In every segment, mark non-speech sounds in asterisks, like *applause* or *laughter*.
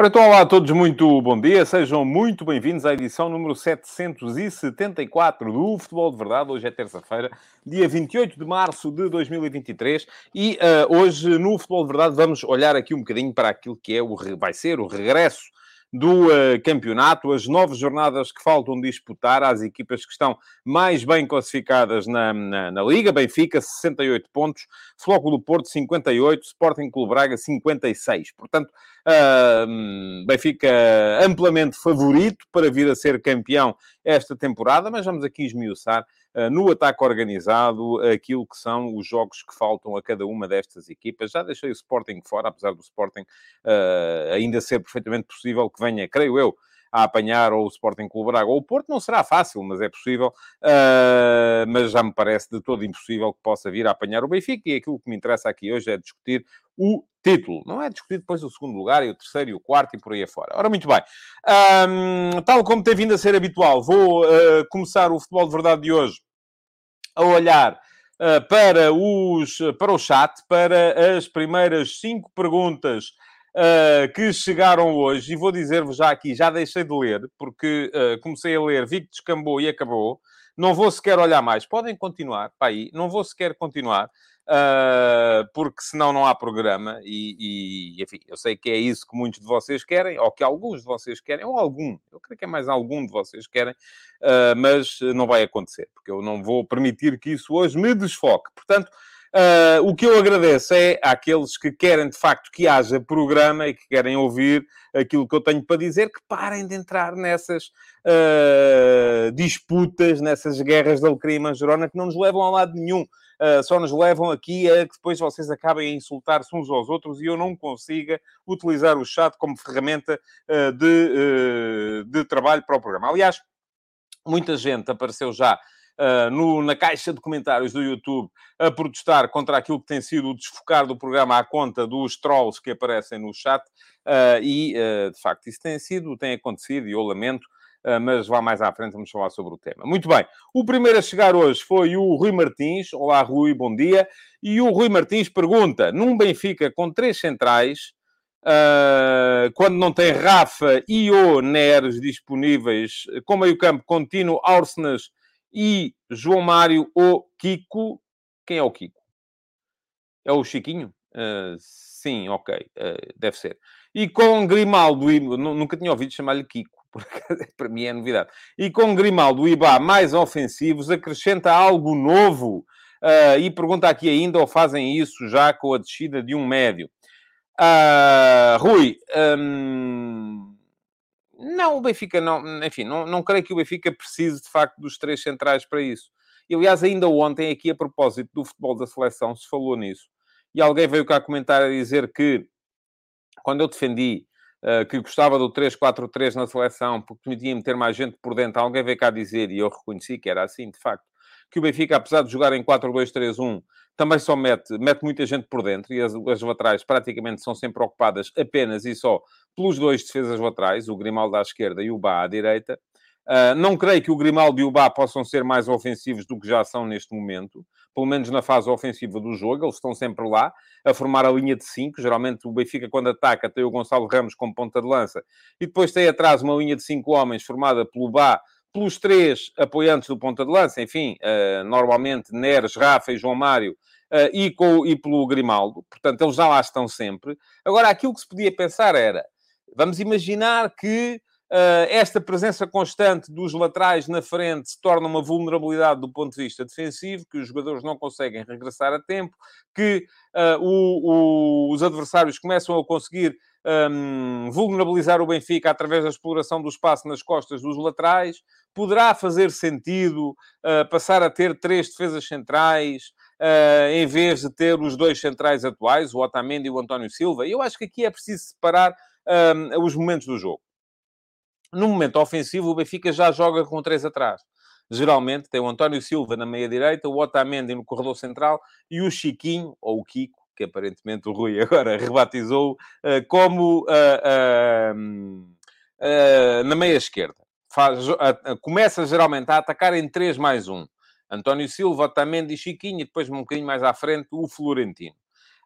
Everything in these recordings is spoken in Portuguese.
Ora, então, olá a todos, muito bom dia, sejam muito bem-vindos à edição número 774 do Futebol de Verdade. Hoje é terça-feira, dia 28 de março de 2023 e uh, hoje no Futebol de Verdade vamos olhar aqui um bocadinho para aquilo que é o, vai ser o regresso do uh, campeonato, as nove jornadas que faltam disputar às equipas que estão mais bem classificadas na, na, na Liga. Benfica, 68 pontos, Flóculo Porto, 58, Sporting Clube Braga, 56. Portanto, uh, Benfica amplamente favorito para vir a ser campeão esta temporada, mas vamos aqui esmiuçar no ataque organizado aquilo que são os jogos que faltam a cada uma destas equipas. Já deixei o Sporting fora, apesar do Sporting uh, ainda ser perfeitamente possível que venha, creio eu, a apanhar ou o Sporting Clube Braga ou o Porto. Não será fácil, mas é possível. Uh, mas já me parece de todo impossível que possa vir a apanhar o Benfica. E aquilo que me interessa aqui hoje é discutir o título. Não é discutir depois o segundo lugar e o terceiro e o quarto e por aí afora. Ora, muito bem. Um, tal como tem vindo a ser habitual, vou uh, começar o futebol de verdade de hoje a olhar uh, para, os, para o chat, para as primeiras cinco perguntas uh, que chegaram hoje, e vou dizer-vos já aqui, já deixei de ler, porque uh, comecei a ler, vi que descambou e acabou. Não vou sequer olhar mais. Podem continuar, para aí. Não vou sequer continuar, uh, porque senão não há programa. E, e, enfim, eu sei que é isso que muitos de vocês querem, ou que alguns de vocês querem, ou algum. Eu creio que é mais algum de vocês querem, uh, mas não vai acontecer, porque eu não vou permitir que isso hoje me desfoque. Portanto, Uh, o que eu agradeço é àqueles que querem de facto que haja programa e que querem ouvir aquilo que eu tenho para dizer, que parem de entrar nessas uh, disputas, nessas guerras da alecrim manjerona que não nos levam a lado nenhum. Uh, só nos levam aqui a que depois vocês acabem a insultar-se uns aos outros e eu não consiga utilizar o chat como ferramenta de, de trabalho para o programa. Aliás, muita gente apareceu já uh, no, na caixa de comentários do YouTube a protestar contra aquilo que tem sido o desfocar do programa à conta dos trolls que aparecem no chat. Uh, e, uh, de facto, isso tem sido, tem acontecido e eu lamento. Mas lá mais à frente vamos falar sobre o tema. Muito bem, o primeiro a chegar hoje foi o Rui Martins. Olá, Rui, bom dia. E o Rui Martins pergunta: num Benfica com três centrais, uh, quando não tem Rafa e ou Neres disponíveis, com meio-campo contínuo, Arsenas e João Mário ou Kiko. Quem é o Kiko? É o Chiquinho? Uh, sim, ok, uh, deve ser. E com Grimaldo, e, nunca tinha ouvido chamar-lhe Kiko, *laughs* porque para mim é novidade. E com Grimaldo e Ibá mais ofensivos, acrescenta algo novo. Uh, e pergunta aqui ainda, ou fazem isso já com a descida de um médio? Rui, um, não, o Benfica não, enfim, não, não creio que o Benfica precise de facto dos três centrais para isso. E, aliás, ainda ontem, aqui a propósito do futebol da seleção, se falou nisso. E alguém veio cá comentar a dizer que, quando eu defendi uh, que gostava do 3-4-3 na seleção, porque permitia-me ter mais gente por dentro, alguém veio cá dizer, e eu reconheci que era assim, de facto, que o Benfica, apesar de jogar em 4-2-3-1, também só mete, mete muita gente por dentro e as, as laterais praticamente são sempre ocupadas apenas e só pelos dois defesas laterais, o Grimaldo à esquerda e o Bá à direita. Uh, não creio que o Grimaldo e o Bá possam ser mais ofensivos do que já são neste momento, pelo menos na fase ofensiva do jogo, eles estão sempre lá a formar a linha de 5. Geralmente o Benfica, quando ataca, tem o Gonçalo Ramos como ponta de lança e depois tem atrás uma linha de 5 homens formada pelo Bá, pelos três apoiantes do ponta de lança, enfim, uh, normalmente Neres, Rafa e João Mário, uh, e, com, e pelo Grimaldo, portanto, eles já lá estão sempre. Agora, aquilo que se podia pensar era, vamos imaginar que uh, esta presença constante dos laterais na frente se torna uma vulnerabilidade do ponto de vista defensivo, que os jogadores não conseguem regressar a tempo, que o, o, os adversários começam a conseguir um, vulnerabilizar o Benfica através da exploração do espaço nas costas dos laterais, poderá fazer sentido uh, passar a ter três defesas centrais, uh, em vez de ter os dois centrais atuais, o Otamendi e o António Silva. Eu acho que aqui é preciso separar um, os momentos do jogo. No momento ofensivo, o Benfica já joga com três atrás. Geralmente tem o António Silva na meia-direita, o Otamendi no corredor central e o Chiquinho, ou o Kiko, que aparentemente o Rui *laughs* agora rebatizou uh, como uh, na meia esquerda. Faz, começa geralmente a atacar em 3 mais 1. António Silva, Otamendi Chiquinho, e depois um bocadinho mais à frente o Florentino.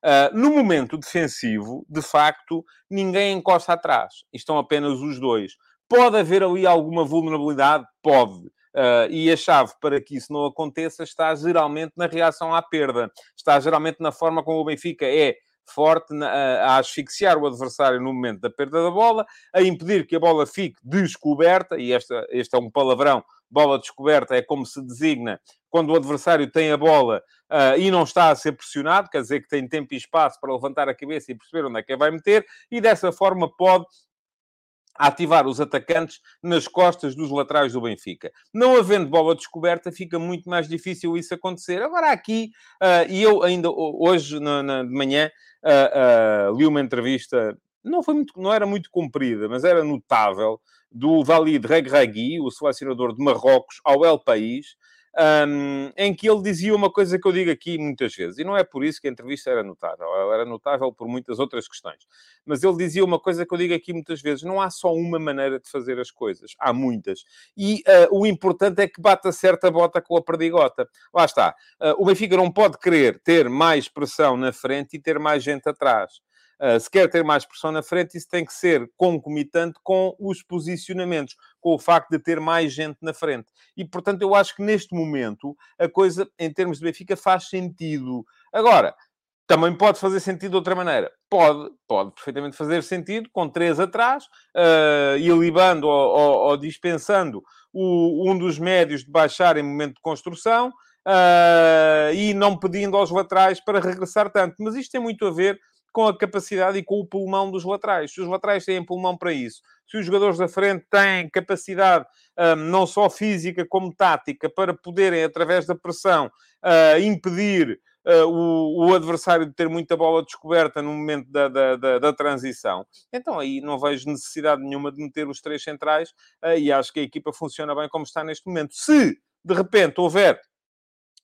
Uh, no momento defensivo, de facto, ninguém encosta atrás. Estão apenas os dois. Pode haver ali alguma vulnerabilidade? Pode. Uh, e a chave para que isso não aconteça está geralmente na reação à perda, está geralmente na forma como o Benfica é forte na, a, asfixiar o adversário no momento da perda da bola, a impedir que a bola fique descoberta, e esta, este é um palavrão, bola descoberta é como se designa quando o adversário tem a bola uh, e não está a ser pressionado, quer dizer que tem tempo e espaço para levantar a cabeça e perceber onde é que a vai meter, e dessa forma pode ativar os atacantes nas costas dos laterais do Benfica. Não havendo bola descoberta, fica muito mais difícil isso acontecer. Agora, aqui, uh, e eu ainda hoje na, na de manhã uh, uh, li uma entrevista, não, foi muito, não era muito comprida, mas era notável, do Walid Regragui, o selecionador de Marrocos, ao El País, um, em que ele dizia uma coisa que eu digo aqui muitas vezes, e não é por isso que a entrevista era notável, ela era notável por muitas outras questões, mas ele dizia uma coisa que eu digo aqui muitas vezes: não há só uma maneira de fazer as coisas, há muitas, e uh, o importante é que bata certa bota com a perdigota. Lá está, uh, o Benfica não pode querer ter mais pressão na frente e ter mais gente atrás. Uh, se quer ter mais pressão na frente, isso tem que ser concomitante com os posicionamentos, com o facto de ter mais gente na frente. E, portanto, eu acho que neste momento a coisa, em termos de Benfica, faz sentido. Agora, também pode fazer sentido de outra maneira. Pode, pode perfeitamente fazer sentido, com três atrás, uh, ilibando ou, ou, ou dispensando o, um dos médios de baixar em momento de construção uh, e não pedindo aos laterais para regressar tanto. Mas isto tem muito a ver com a capacidade e com o pulmão dos laterais. Se os laterais têm pulmão para isso, se os jogadores da frente têm capacidade um, não só física como tática para poderem, através da pressão, uh, impedir uh, o, adversário de ter muita bola descoberta no momento da, da, da, da, transição, então aí não vejo necessidade nenhuma de meter os três centrais uh, e acho que a equipa funciona bem como está neste momento. Se de repente houver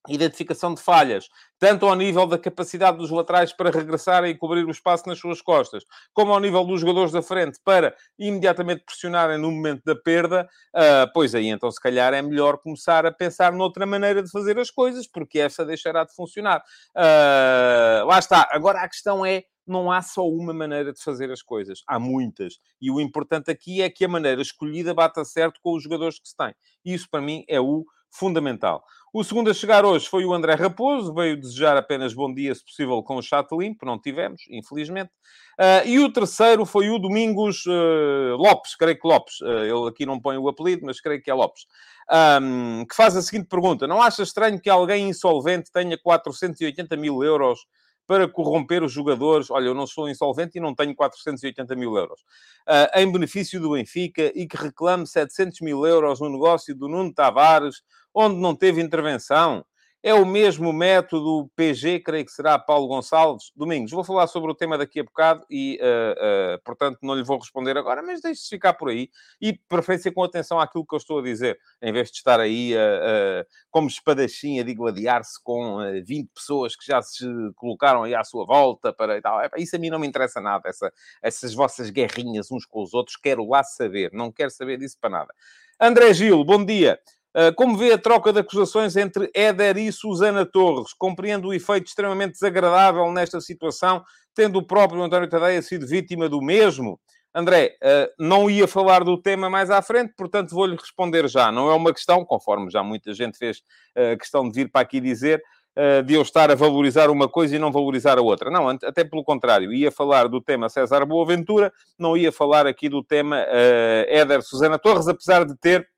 identificação de falhas, tanto ao nível da capacidade dos laterais para regressarem e cobrir o espaço nas suas costas, como ao nível dos jogadores da frente para imediatamente pressionarem no momento da perda, uh, pois aí então se calhar é melhor começar a pensar noutra maneira de fazer as coisas, porque essa deixará de funcionar. Uh, lá está. Agora a questão é não há só uma maneira de fazer as coisas, há muitas. E o importante aqui é que a maneira escolhida bata certo com os jogadores que se têm. Isso, para mim, é o fundamental. O segundo a chegar hoje foi o André Raposo, veio desejar apenas bom dia, se possível, com o chato limpo, não tivemos, infelizmente. Uh, e o terceiro foi o Domingos uh, Lopes, creio que Lopes, uh, ele aqui não põe o apelido, mas creio que é Lopes, um, que faz a seguinte pergunta: Não acha estranho que alguém insolvente tenha 480 mil euros para corromper os jogadores. Olha, eu não sou insolvente e não tenho 480 mil euros. Uh, em benefício do Benfica e que reclame 700 mil euros no negócio do Nuno Tavares, onde não teve intervenção. É o mesmo método PG, creio que será Paulo Gonçalves. Domingos, vou falar sobre o tema daqui a bocado e, uh, uh, portanto, não lhe vou responder agora, mas deixe-se ficar por aí. E preferência com atenção àquilo que eu estou a dizer, em vez de estar aí uh, como espadachim a digladiar-se com 20 pessoas que já se colocaram aí à sua volta para e tal. Isso a mim não me interessa nada, essa, essas vossas guerrinhas uns com os outros, quero lá saber, não quero saber disso para nada. André Gil, bom dia. Ah, como vê a troca de acusações entre Éder e Susana Torres? Compreendo o efeito extremamente desagradável nesta situação, tendo o próprio António Tadeia sido vítima do mesmo. André, ah, não ia falar do tema mais à frente, portanto vou-lhe responder já. Não é uma questão, conforme já muita gente fez ah, questão de vir para aqui dizer, de eu estar a valorizar uma coisa e não valorizar a outra. Não, até pelo contrário. Ia falar do tema César Boaventura, não ia falar aqui do tema Éder Susana Torres, apesar de ter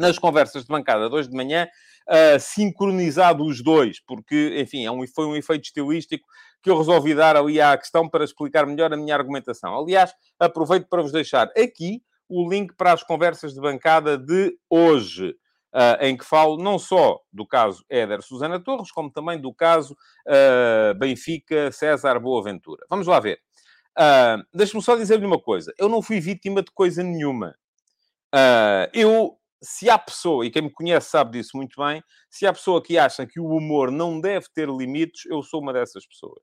nas conversas de bancada de hoje de manhã, uh, sincronizado os dois, porque, enfim, é um, foi um efeito estilístico que eu resolvi dar ali à questão para explicar melhor a minha argumentação. Aliás, aproveito para vos deixar aqui o link para as conversas de bancada de hoje. Uh, em que falo não só do caso Éder Susana Torres, como também do caso uh, Benfica César Boaventura. Vamos lá ver. Uh, Deixe-me só dizer-lhe uma coisa. Eu não fui vítima de coisa nenhuma. Uh, eu se há pessoa, e quem me conhece sabe disso muito bem, se há pessoa que acha que o humor não deve ter limites, eu sou uma dessas pessoas.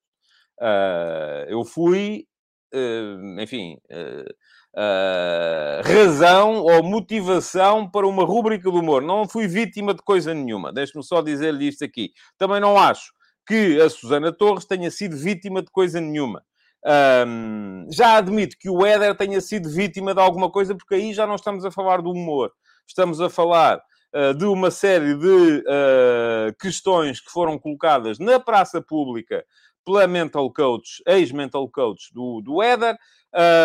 Uh, eu fui, uh, enfim, uh, razão ou motivação para uma rúbrica de humor. Não fui vítima de coisa nenhuma. Deixe-me só dizer-lhe isto aqui. Também não acho que a Susana Torres tenha sido vítima de coisa nenhuma. Um, já admito que o Éder tenha sido vítima de alguma coisa, porque aí já não estamos a falar do humor. Estamos a falar uh, de uma série de uh, questões que foram colocadas na praça pública pela mental coach, ex-mental coach do, do Éder,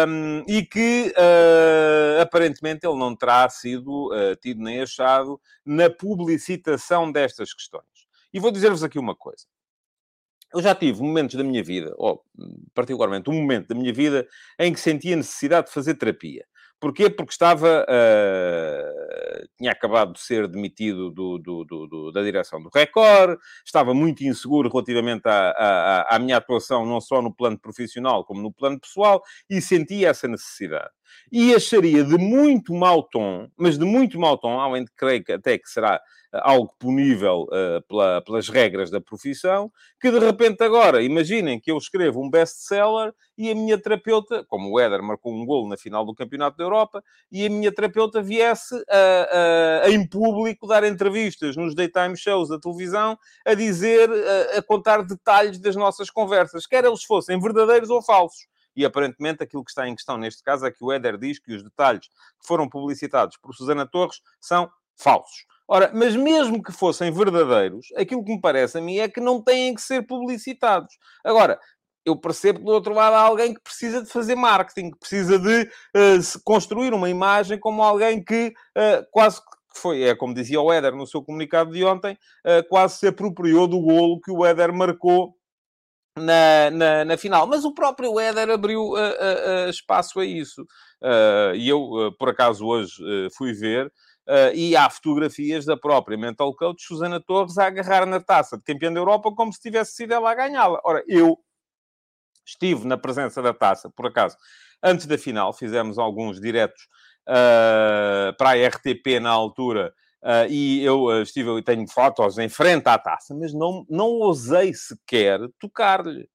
um, e que uh, aparentemente ele não terá sido uh, tido nem achado na publicitação destas questões. E vou dizer-vos aqui uma coisa. Eu já tive momentos da minha vida, ou particularmente um momento da minha vida, em que sentia necessidade de fazer terapia. Porquê? Porque estava. Uh, tinha acabado de ser demitido do, do, do, da direção do Record, estava muito inseguro relativamente à, à, à, minha atuação, não só no plano profissional, como no plano pessoal, e sentia essa necessidade. E acharia de muito mau tom, mas de muito mau tom, além de creio que até que será algo punível uh, pela, pelas regras da profissão, que de repente agora, imaginem que eu escrevo um best-seller e a minha terapeuta, como o Éder marcou um gol na final do Campeonato da Europa, e a minha terapeuta viesse a, a, a em público dar entrevistas nos daytime shows da televisão a dizer, a, a contar detalhes das nossas conversas, quer eles fossem verdadeiros ou falsos. E aparentemente aquilo que está em questão neste caso é que o Éder diz que os detalhes que foram publicitados por Susana Torres são falsos. Ora, mas mesmo que fossem verdadeiros, aquilo que me parece a mim é que não têm que ser publicitados. Agora, eu percebo que do outro lado há alguém que precisa de fazer marketing, que precisa de uh, construir uma imagem como alguém que uh, quase que foi, é como dizia o Éder no seu comunicado de ontem, uh, quase se apropriou do golo que o Éder marcou na, na, na, final. Mas o próprio Éder abriu espaço a isso. e eu, por acaso, hoje fui ver Uh, e há fotografias da própria mental coach Susana Torres a agarrar na taça de campeão da Europa como se tivesse sido ela a ganhá-la. Ora, eu estive na presença da taça, por acaso, antes da final, fizemos alguns diretos uh, para a RTP na altura, uh, e eu estive, eu tenho fotos em frente à taça, mas não, não ousei sequer tocar-lhe.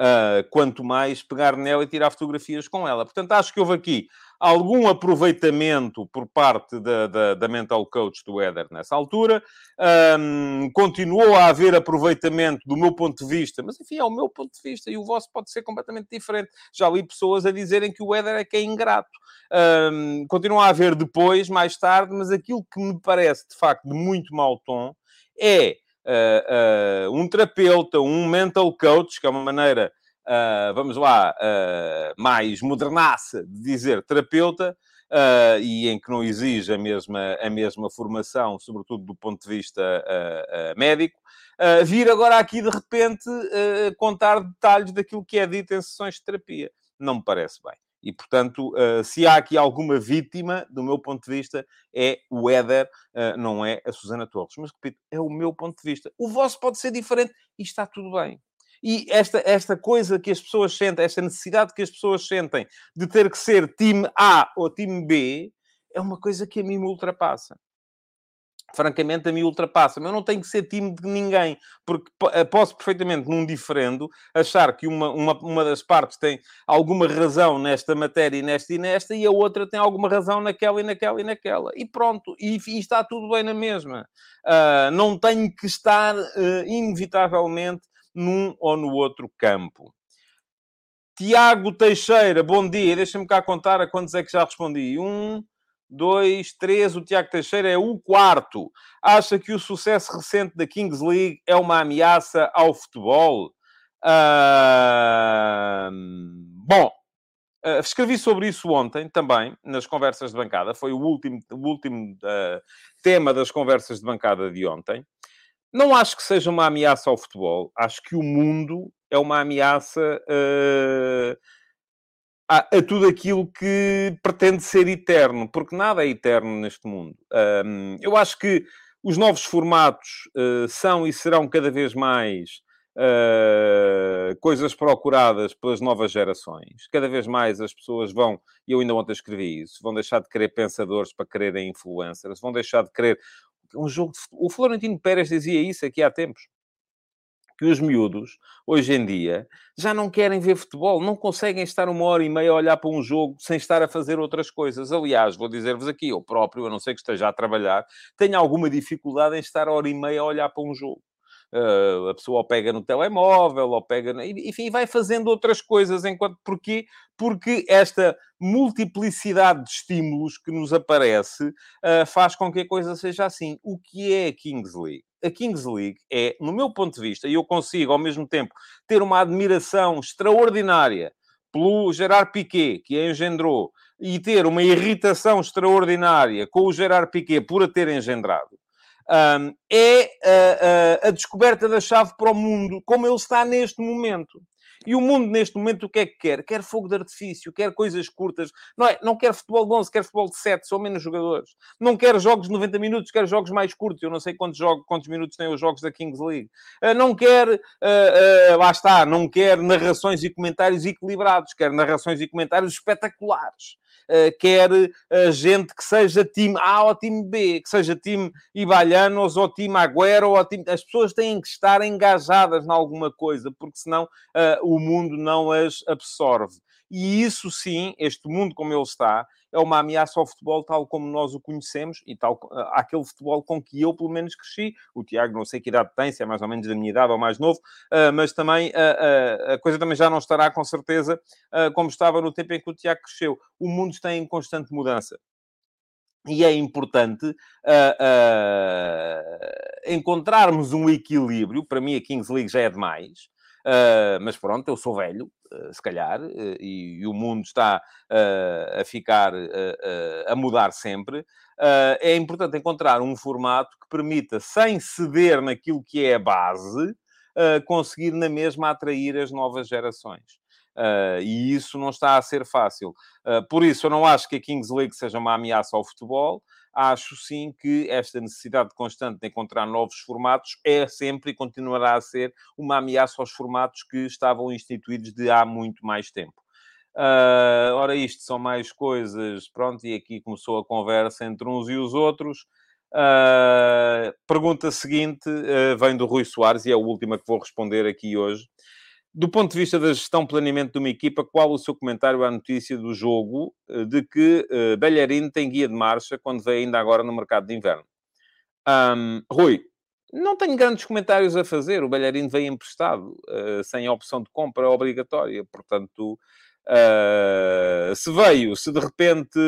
Uh, quanto mais pegar nela e tirar fotografias com ela. Portanto, acho que houve aqui algum aproveitamento por parte da, da, da mental coach do Éder nessa altura. Um, continuou a haver aproveitamento do meu ponto de vista, mas enfim, é o meu ponto de vista e o vosso pode ser completamente diferente. Já li pessoas a dizerem que o Éder é que é ingrato. Um, continua a haver depois, mais tarde, mas aquilo que me parece de facto de muito mau tom é uh, um terapeuta, um mental coach, que é uma maneira, vamos lá, mais modernaça de dizer terapeuta, e em que não exige a mesma, a mesma formação, sobretudo do ponto de vista médico, vir agora aqui de repente contar detalhes daquilo que é dito em sessões de terapia. Não me parece bem. E, portanto, uh, se há aqui alguma vítima, do meu ponto de vista, é o Éder, uh, não é a Susana Torres. Mas, repito, é o meu ponto de vista. O vosso pode ser diferente e está tudo bem. E esta, esta coisa que as pessoas sentem, esta necessidade que as pessoas sentem de ter que ser time A ou time B, é uma coisa que a mim me ultrapassa francamente, a mim ultrapassa. Mas eu não tenho que ser time de ninguém, porque eh, posso perfeitamente, num diferendo, achar que uma, uma, uma das partes tem alguma razão nesta matéria e nesta e nesta, e a outra tem alguma razão naquela e naquela e naquela. E pronto, e, e está tudo bem na mesma. Uh, não tenho que estar, uh, inevitavelmente, num ou no outro campo. Tiago Teixeira, bom dia. Deixa-me cá contar a quantos é que já respondi. Um, dois, três. O Tiago Teixeira é o quarto. Acha que o sucesso recente da Kings League é uma ameaça ao futebol? Uh... Bom, uh, escrevi sobre isso ontem também, nas conversas de bancada. Foi o último, o último uh, tema das conversas de bancada de ontem. Não acho que seja uma ameaça ao futebol. Acho que o mundo é uma ameaça uh, a, a, tudo aquilo que pretende ser eterno, porque nada é eterno neste mundo. Um, eu acho que os novos formatos uh, são e serão cada vez mais uh, coisas procuradas pelas novas gerações. Cada vez mais as pessoas vão, e eu ainda ontem escrevi isso, vão deixar de querer pensadores para quererem influencers, vão deixar de querer um jogo de... O Florentino Pérez dizia isso aqui há tempos que os miúdos, hoje em dia, já não querem ver futebol, não conseguem estar uma hora e meia a olhar para um jogo sem estar a fazer outras coisas. Aliás, vou dizer-vos aqui, eu próprio, a não ser que esteja a trabalhar, tenho alguma dificuldade em estar a hora e meia a olhar para um jogo. Uh, a pessoa ou pega no telemóvel, ou pega... Enfim, vai fazendo outras coisas enquanto... Porquê? Porque esta multiplicidade de estímulos que nos aparece uh, faz com que a coisa seja assim. O que é a Kings League? A Kings League é, no meu ponto de vista, e eu consigo, ao mesmo tempo, ter uma admiração extraordinária pelo Gerard Piquet, que a engendrou, e ter uma irritação extraordinária com o Gerard Piquet por a ter engendrado, um, é a, a, descoberta da chave para o mundo, como ele está neste momento. E o mundo, neste momento, o que é que quer? Quer fogo de artifício, quer coisas curtas. Não, é, não quer futebol de 11, quer futebol de 7, são menos jogadores. Não quer jogos de 90 minutos, quer jogos mais curtos. Eu não sei quantos, jogos, quantos minutos têm os jogos da Kings League. Uh, não quer, uh, uh, lá está, não quer narrações e comentários equilibrados, quer narrações e comentários espetaculares. Eh, quer uh, gente que seja time A ou time B, que seja time Ibalhanos ou time Agüero ou time... As pessoas têm que estar engajadas em alguma coisa, porque senão uh, o mundo não as absorve. E isso sim, este mundo como ele está, é uma ameaça ao futebol tal como nós o conhecemos e tal aquele futebol com que eu, pelo menos, cresci. O Tiago, não sei que idade tem, se é mais ou menos da minha idade ou mais novo, uh, mas também uh, uh, a coisa também já não estará com certeza como estava no tempo em que o Tiago cresceu. O mundo está em constante mudança. E é importante uh, uh, encontrarmos um equilíbrio. Para mim, a Kings League já é demais. Uh, mas pronto, eu sou velho, uh, se calhar, uh, e, e, o mundo está a ficar, a mudar sempre. é importante encontrar um formato que permita, sem ceder naquilo que é a base, conseguir na mesma atrair as novas gerações. Uh, e isso não está a ser fácil. Uh, por isso, eu não acho que a Kings League seja uma ameaça ao futebol acho sim que esta necessidade constante de encontrar novos formatos é sempre e continuará a ser uma ameaça aos formatos que estavam instituídos de há muito mais tempo. Uh, ora, isto são mais coisas, pronto, e aqui começou a conversa entre uns e os outros. Uh, pergunta seguinte uh, vem do Rui Soares e é a última que vou responder aqui hoje. Do ponto de vista da gestão planeamento de uma equipa, qual o seu comentário à notícia do jogo eh, de que uh, Bellerin tem guia de marcha quando vem ainda agora no mercado de inverno? Um, Rui, não tenho grandes comentários a fazer. O Bellerin veio emprestado, uh, sem opção de compra obrigatória. Portanto, uh, se veio, se de repente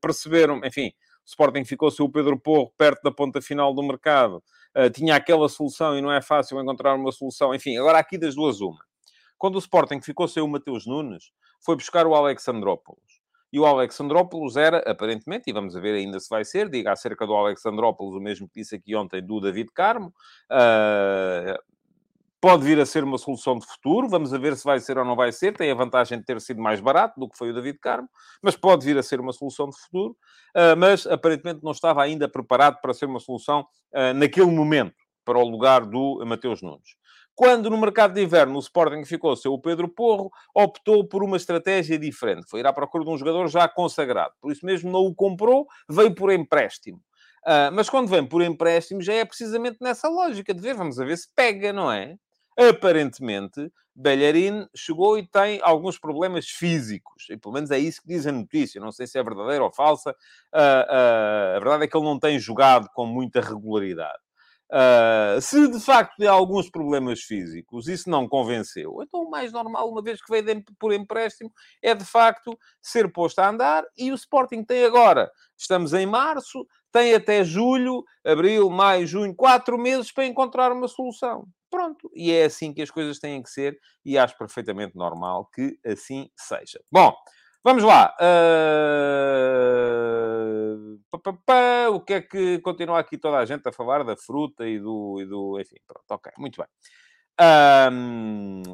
perceberam... Enfim, o Sporting ficou sem o Pedro Porro perto da ponta final do mercado uh, tinha aquela solução e não é fácil encontrar uma solução. Enfim, agora aqui das duas uma. Quando o Sporting ficou sem o Mateus Nunes, foi buscar o Alexandrópolis. E o Alexandrópolis era, aparentemente, e vamos ver ainda se vai ser, diga acerca do Alexandrópolis o mesmo que disse aqui ontem do David Carmo, uh, pode vir a ser uma solução de futuro, vamos ver se vai ser ou não vai ser, tem a vantagem de ter sido mais barato do que foi o David Carmo, mas pode vir a ser uma solução de futuro, uh, mas aparentemente não estava ainda preparado para ser uma solução uh, naquele momento, para o lugar do Mateus Nunes. Quando no mercado de inverno o Sporting ficou sem o Pedro Porro, optou por uma estratégia diferente. Foi ir à procura de um jogador já consagrado. Por isso mesmo não o comprou, veio por empréstimo. Uh, mas quando vem por empréstimo já é precisamente nessa lógica de ver, vamos a ver se pega, não é? Aparentemente, Bellerin chegou e tem alguns problemas físicos. E pelo menos é isso que diz a notícia. Não sei se é verdadeira ou falsa. Uh, uh, a verdade é que ele não tem jogado com muita regularidade. Uh, se de facto tem alguns problemas físicos, isso não convenceu, então o mais normal, uma vez que veio por empréstimo, é de facto ser posto a andar. E o Sporting tem agora, estamos em março, tem até julho, abril, maio, junho, quatro meses para encontrar uma solução. Pronto, e é assim que as coisas têm que ser, e acho perfeitamente normal que assim seja. Bom, vamos lá. Uh... O que é que continua aqui toda a gente a falar da fruta e do. E do... Enfim, pronto, ok, muito bem. Uh...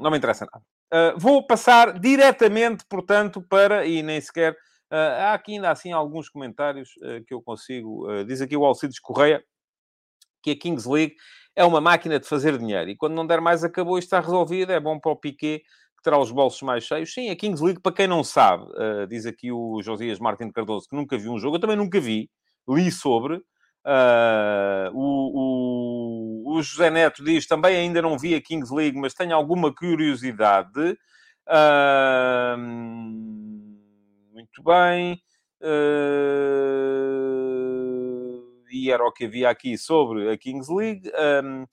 Não me interessa nada. Uh, vou passar diretamente, portanto, para. E nem sequer. Uh, há aqui ainda assim alguns comentários que eu consigo. Diz aqui o Alcides Correia que a Kings League é uma máquina de fazer dinheiro. E quando não der mais, acabou, está resolvido. É bom para o Piquet, que terá os bolsos mais cheios. Sim, a Kings League, para quem não sabe, uh, diz aqui o Josias Martin Cardoso, que nunca viu um jogo. Eu também nunca vi. Li sobre. Uh, o, o, o José Neto diz também ainda não vi a Kings League, mas tenho alguma curiosidade. Uh, muito bem. Uh, e era o que havia aqui sobre a Kings League. Um,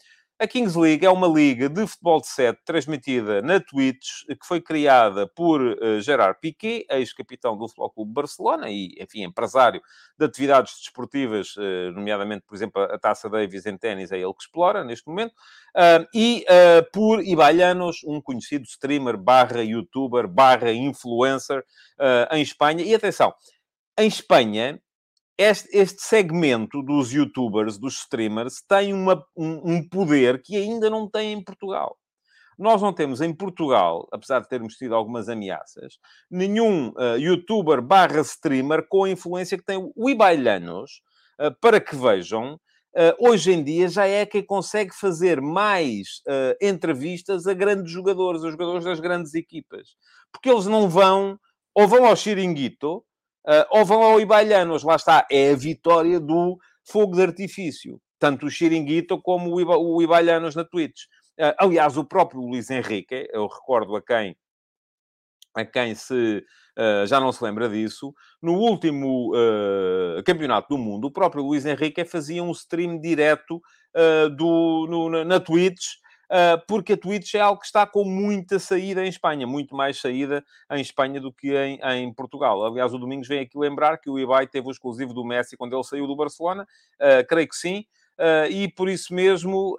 a Kings League é uma liga de futebol de sete transmitida na Twitch, que foi criada por uh, Gerard Piquet, ex-capitão do Futebol Clube Barcelona e, enfim, empresário de atividades desportivas, uh, nomeadamente, por exemplo, a Taça Davis em ténis, é ele que explora neste momento, uh, e por Ibaianos, um conhecido streamer barra youtuber barra influencer em Espanha. E atenção, em Espanha, este, este segmento dos youtubers, dos streamers, tem uma, um, um poder que ainda não tem em Portugal. Nós não temos em Portugal, apesar de termos tido algumas ameaças, nenhum uh, youtuber barra streamer com a influência que tem o Ibailanos, uh, para que vejam, uh, hoje em dia já é quem consegue fazer mais entrevistas a grandes jogadores, a jogadores das grandes equipas. Porque eles não vão, ou vão ao Xiringuito, Uh, ou vão ao Ibalhanos, lá está, é a vitória do fogo de artifício. Tanto o Xiringuito como o, Iba, o Ibalhanos na Twitch. Uh, aliás, o próprio Luís Henrique, eu recordo a quem, a quem se, uh, já não se lembra disso, no último Campeonato do Mundo, o próprio Luís Henrique fazia um stream direto do, no, na Twitch ah, porque a Twitch é algo que está com muita saída em Espanha, muito mais saída em Espanha do que em, em Portugal. Aliás, o Domingos vem aqui lembrar que o Ibai teve o exclusivo do Messi quando ele saiu do Barcelona, uh, creio que sim, uh, e por isso mesmo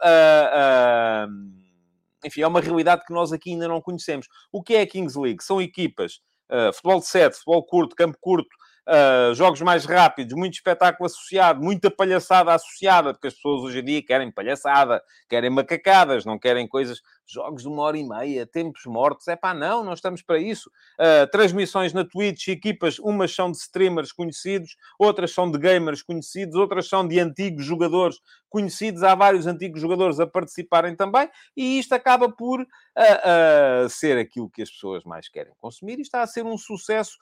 enfim, é uma realidade que nós aqui ainda não conhecemos. O que é a Kings League? São equipas, uh, futebol de sete, futebol curto, campo curto, uh, jogos mais rápidos, muito espetáculo associado, muita palhaçada associada, porque as pessoas hoje em dia querem palhaçada, querem macacadas, não querem coisas, jogos de uma hora e meia, tempos mortos. É pá, não, não estamos para isso. Uh, transmissões na Twitch, equipas, umas são de streamers conhecidos, outras são de gamers conhecidos, outras são de antigos jogadores conhecidos. Há vários antigos jogadores a participarem também, e isto acaba por uh, ser aquilo que as pessoas mais querem consumir e está a ser um sucesso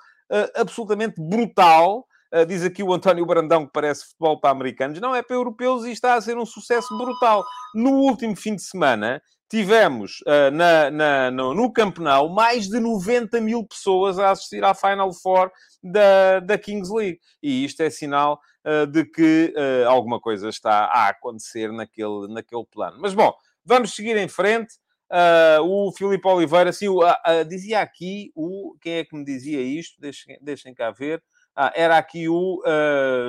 absolutamente brutal. Uh, diz aqui o António Brandão que parece futebol para americanos. Não, é para europeus e está a ser um sucesso brutal. No último fim de semana, tivemos uh, na, na, no, no Camp Nou mais de 90 mil pessoas a assistir à Final Four da, da Kings League. E isto é sinal uh, de que uh, alguma coisa está a acontecer naquele, naquele plano. Mas, bom, vamos seguir em frente. Uh, o Filipe Oliveira, assim, uh, uh, dizia aqui o. Quem é que me dizia isto? Deixem, deixem cá ver. Ah, era aqui o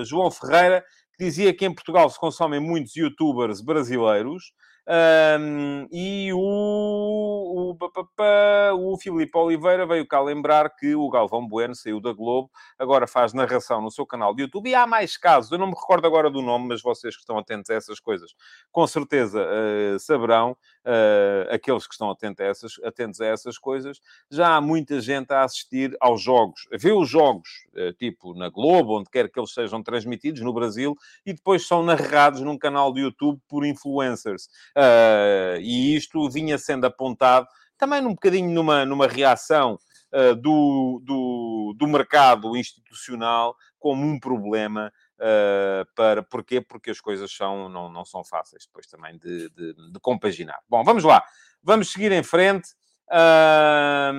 João Ferreira, que dizia que em Portugal se consomem muitos youtubers brasileiros um, e o, o, o Filipe Oliveira veio cá lembrar que o Galvão Bueno saiu da Globo, agora faz narração no seu canal de YouTube. E há mais casos, eu não me recordo agora do nome, mas vocês que estão atentos a essas coisas, com certeza uh, saberão, uh, aqueles que estão atentos a, essas, atentos a essas coisas, já há muita gente a assistir aos jogos, a ver os jogos, uh, tipo na Globo, onde quer que eles sejam transmitidos, no Brasil, e depois são narrados num canal de YouTube por influencers. Uh, e isto vinha sendo apontado também num bocadinho numa, numa reação uh, do, do, do mercado institucional como um problema Uh, para, porquê? Porque as coisas são, não, não são fáceis depois também de, de, de compaginar. Bom, vamos lá. Vamos seguir em frente. Uh,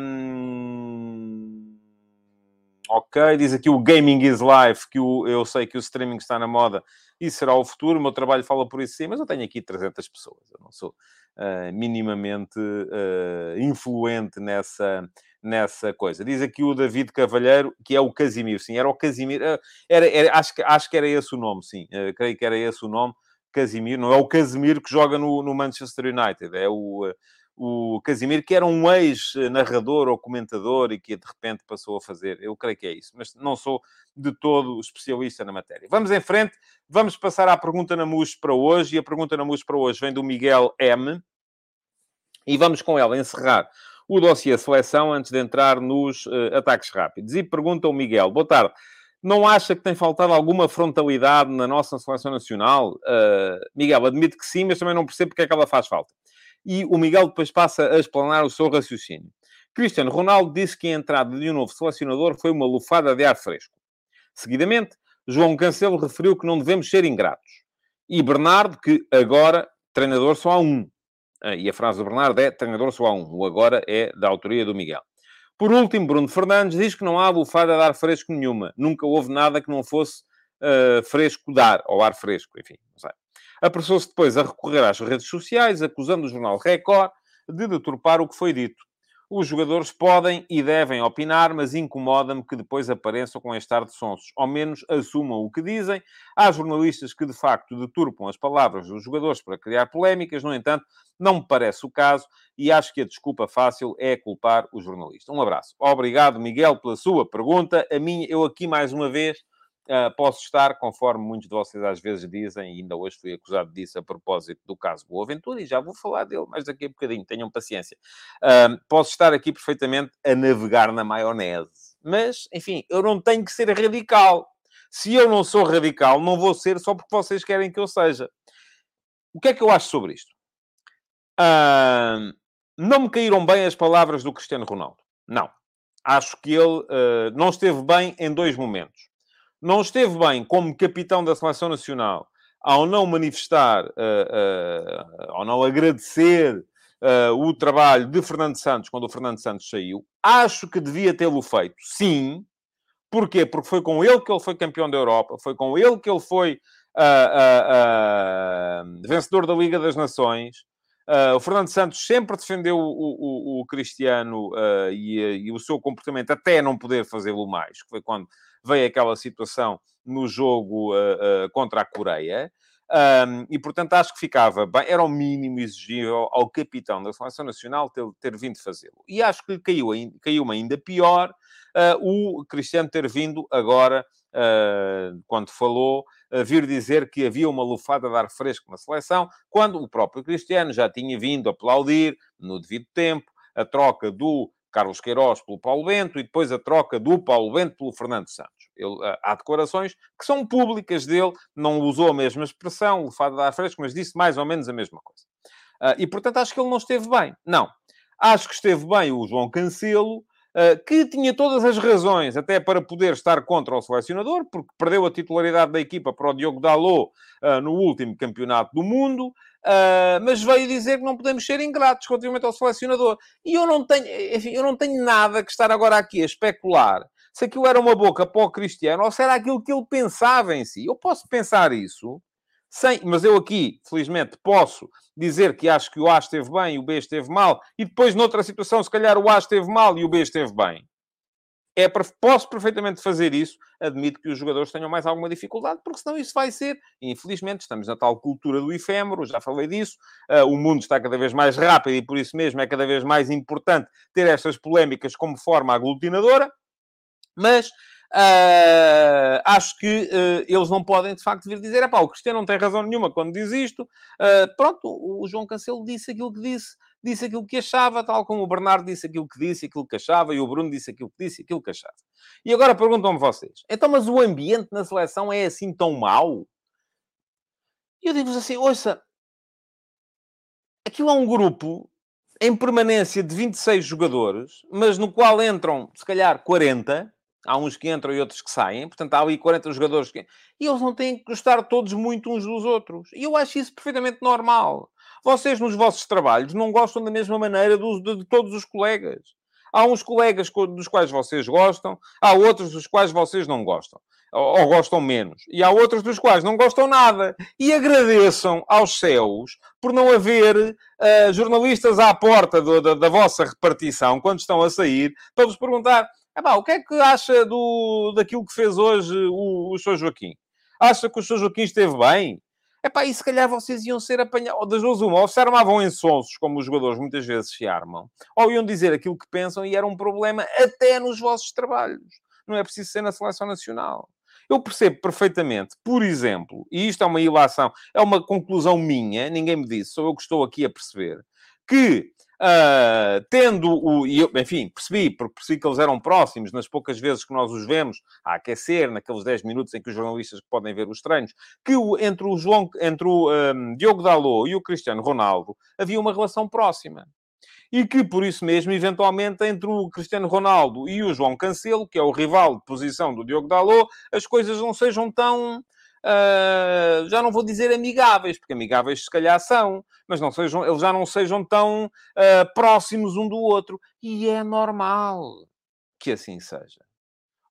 ok, diz aqui o Gaming is Life, que o, eu sei que o streaming está na moda isso será o futuro. O meu trabalho fala por isso sim, mas eu tenho aqui 300 pessoas. Eu não sou uh, minimamente uh, influente nessa, nessa coisa. Diz aqui o David Cavalheiro, que é o Casimiro. Sim, era o Casimiro. Uh, era, era, acho, que, acho que era esse o nome, sim. creio que era esse o nome. Casimiro. Não é o Casimiro que joga no, no Manchester United. É o o Casimiro, que era um ex-narrador ou comentador e que de repente passou a fazer. Eu creio que é isso, mas não sou de todo especialista na matéria. Vamos em frente, vamos passar à pergunta na MUS para hoje, e a pergunta na MUS para hoje vem do Miguel M. E vamos com ela encerrar o dossiê seleção antes de entrar nos uh, ataques rápidos. E pergunta o Miguel, boa tarde. Não acha que tem faltado alguma frontalidade na nossa seleção nacional? Uh, Miguel, admito que sim, mas também não percebo porque é que ela faz falta e o Miguel depois passa a explanar o seu raciocínio. Cristiano Ronaldo disse que a entrada de um novo selecionador foi uma lufada de ar fresco. Seguidamente, João Cancelo referiu que não devemos ser ingratos. E Bernardo, que agora treinador só há um. Uh, e a frase do Bernardo é treinador só há um. O agora é da autoria do Miguel. Por último, Bruno Fernandes diz que não há bufada a dar fresco nenhuma. Nunca houve nada que não fosse uh, fresco dar, ou ar fresco, enfim, não sei. Apressou-se depois a recorrer às redes sociais, acusando o jornal Record de deturpar o que foi dito. Os jogadores podem e devem opinar, mas incomoda-me que depois apareçam com este ar de sonsos. Ao menos assumam o que dizem. Há jornalistas que, de facto, deturpam as palavras dos jogadores para criar polémicas. No entanto, não me parece o caso e acho que a desculpa fácil é culpar o jornalista. Um abraço. Obrigado, Miguel, pela sua pergunta. A minha, eu aqui mais uma vez Uh, posso estar, conforme muitos de vocês às vezes dizem, e ainda hoje fui acusado disso a propósito do caso Boaventura, e já vou falar dele mais daqui a bocadinho, tenham paciência. Uh, posso estar aqui perfeitamente a navegar na maionese. Mas, enfim, eu não tenho que ser radical. Se eu não sou radical, não vou ser só porque vocês querem que eu seja. O que é que eu acho sobre isto? Uh, não me caíram bem as palavras do Cristiano Ronaldo. Não. Acho que ele não esteve bem em dois momentos não esteve bem como capitão da seleção nacional ao não manifestar, uh, uh, ao não agradecer uh, o trabalho de Fernando Santos quando o Fernando Santos saiu. Acho que devia tê-lo feito, sim. Porquê? Porque foi com ele que ele foi campeão da Europa, foi com ele que ele foi vencedor da Liga das Nações. o Fernando Santos sempre defendeu o, o, o Cristiano e, e, o seu comportamento até não poder fazê-lo mais, que foi quando veio aquela situação no jogo uh, uh, contra a Coreia. Um, e, portanto, acho que ficava bem, era o mínimo exigível ao capitão da Seleção Nacional ter, ter vindo fazê-lo. E acho que caiu, caiu ainda pior uh, o Cristiano ter vindo agora, quando falou, vir dizer que havia uma lufada de ar fresco na seleção, quando o próprio Cristiano já tinha vindo aplaudir, no devido tempo, a troca do Carlos Queiroz pelo Paulo Bento e depois a troca do Paulo Bento pelo Fernando Santos. Ele, ah, há declarações que são públicas dele, não usou a mesma expressão, fado da fresco, mas disse mais ou menos a mesma coisa. Uh, e, portanto, acho que ele não esteve bem. Não. Acho que esteve bem o João Cancelo, Uh, que tinha todas as razões até para poder estar contra o selecionador, porque perdeu a titularidade da equipa para o Diogo Dalot no último campeonato do mundo, Uh, mas veio dizer que não podemos ser ingratos relativamente ao selecionador. E eu não tenho, enfim, eu não tenho nada que estar agora aqui a especular se aquilo era uma boca para o Cristiano ou se era aquilo que ele pensava em si. Eu posso pensar isso, sem, mas eu aqui, felizmente, posso dizer que acho que o A esteve bem e o B esteve mal, e depois, noutra situação, se calhar o A esteve mal e o B esteve bem é, posso perfeitamente fazer isso, admito que os jogadores tenham mais alguma dificuldade, porque senão isso vai ser, infelizmente, estamos na tal cultura do efêmero, já falei disso, uh, o mundo está cada vez mais rápido e por isso mesmo é cada vez mais importante ter estas polémicas como forma aglutinadora, mas uh, acho que uh, eles não podem, de facto, vir dizer, pá, o Cristiano não tem razão nenhuma quando diz isto, pronto, o João Cancelo disse aquilo que disse, disse aquilo que achava, tal como o Bernardo disse aquilo que disse, aquilo que achava, e o Bruno disse aquilo que disse, aquilo que achava. E agora perguntam-me vocês, então, mas o ambiente na seleção é assim tão mau? E eu digo-vos assim, ouça, aquilo é um grupo em permanência de 26 jogadores, mas no qual entram, se calhar, 40, há uns que entram e outros que saem, portanto há ali 40 jogadores que... e eles não têm que gostar todos muito uns dos outros. E eu acho isso perfeitamente normal. Vocês, nos vossos trabalhos, não gostam da mesma maneira de, de todos os colegas. Há uns colegas dos quais vocês gostam, há outros dos quais vocês não gostam, ou, gostam menos, e há outros dos quais não gostam nada. E agradeçam aos céus por não haver uh, jornalistas à porta do, da, da, vossa repartição, quando estão a sair, para vos perguntar: o que é que acha do, daquilo que fez hoje o, o Sr. Joaquim? Acha que o Sr. Joaquim esteve bem? Epá, e se calhar vocês iam ser apanhados, das duas uma, ou se armavam em sonsos, como os jogadores muitas vezes se armam, ou iam dizer aquilo que pensam e era um problema até nos vossos trabalhos. Não é preciso ser na seleção nacional. Eu percebo perfeitamente, por exemplo, e isto é uma ilação, é uma conclusão minha, ninguém me disse, sou eu que estou aqui a perceber, que Uh, tendo o. E eu, enfim, percebi, porque percebi que eles eram próximos nas poucas vezes que nós os vemos a aquecer, naqueles 10 minutos em que os jornalistas podem ver os treinos, que o, entre o, João, entre o um, Diogo Dalot e o Cristiano Ronaldo havia uma relação próxima. E que, por isso mesmo, eventualmente, entre o Cristiano Ronaldo e o João Cancelo, que é o rival de posição do Diogo Dalot, as coisas não sejam tão uh, já não vou dizer amigáveis, porque amigáveis se calhar são, mas não sejam, eles já não sejam tão uh, próximos um do outro. E é normal que assim seja.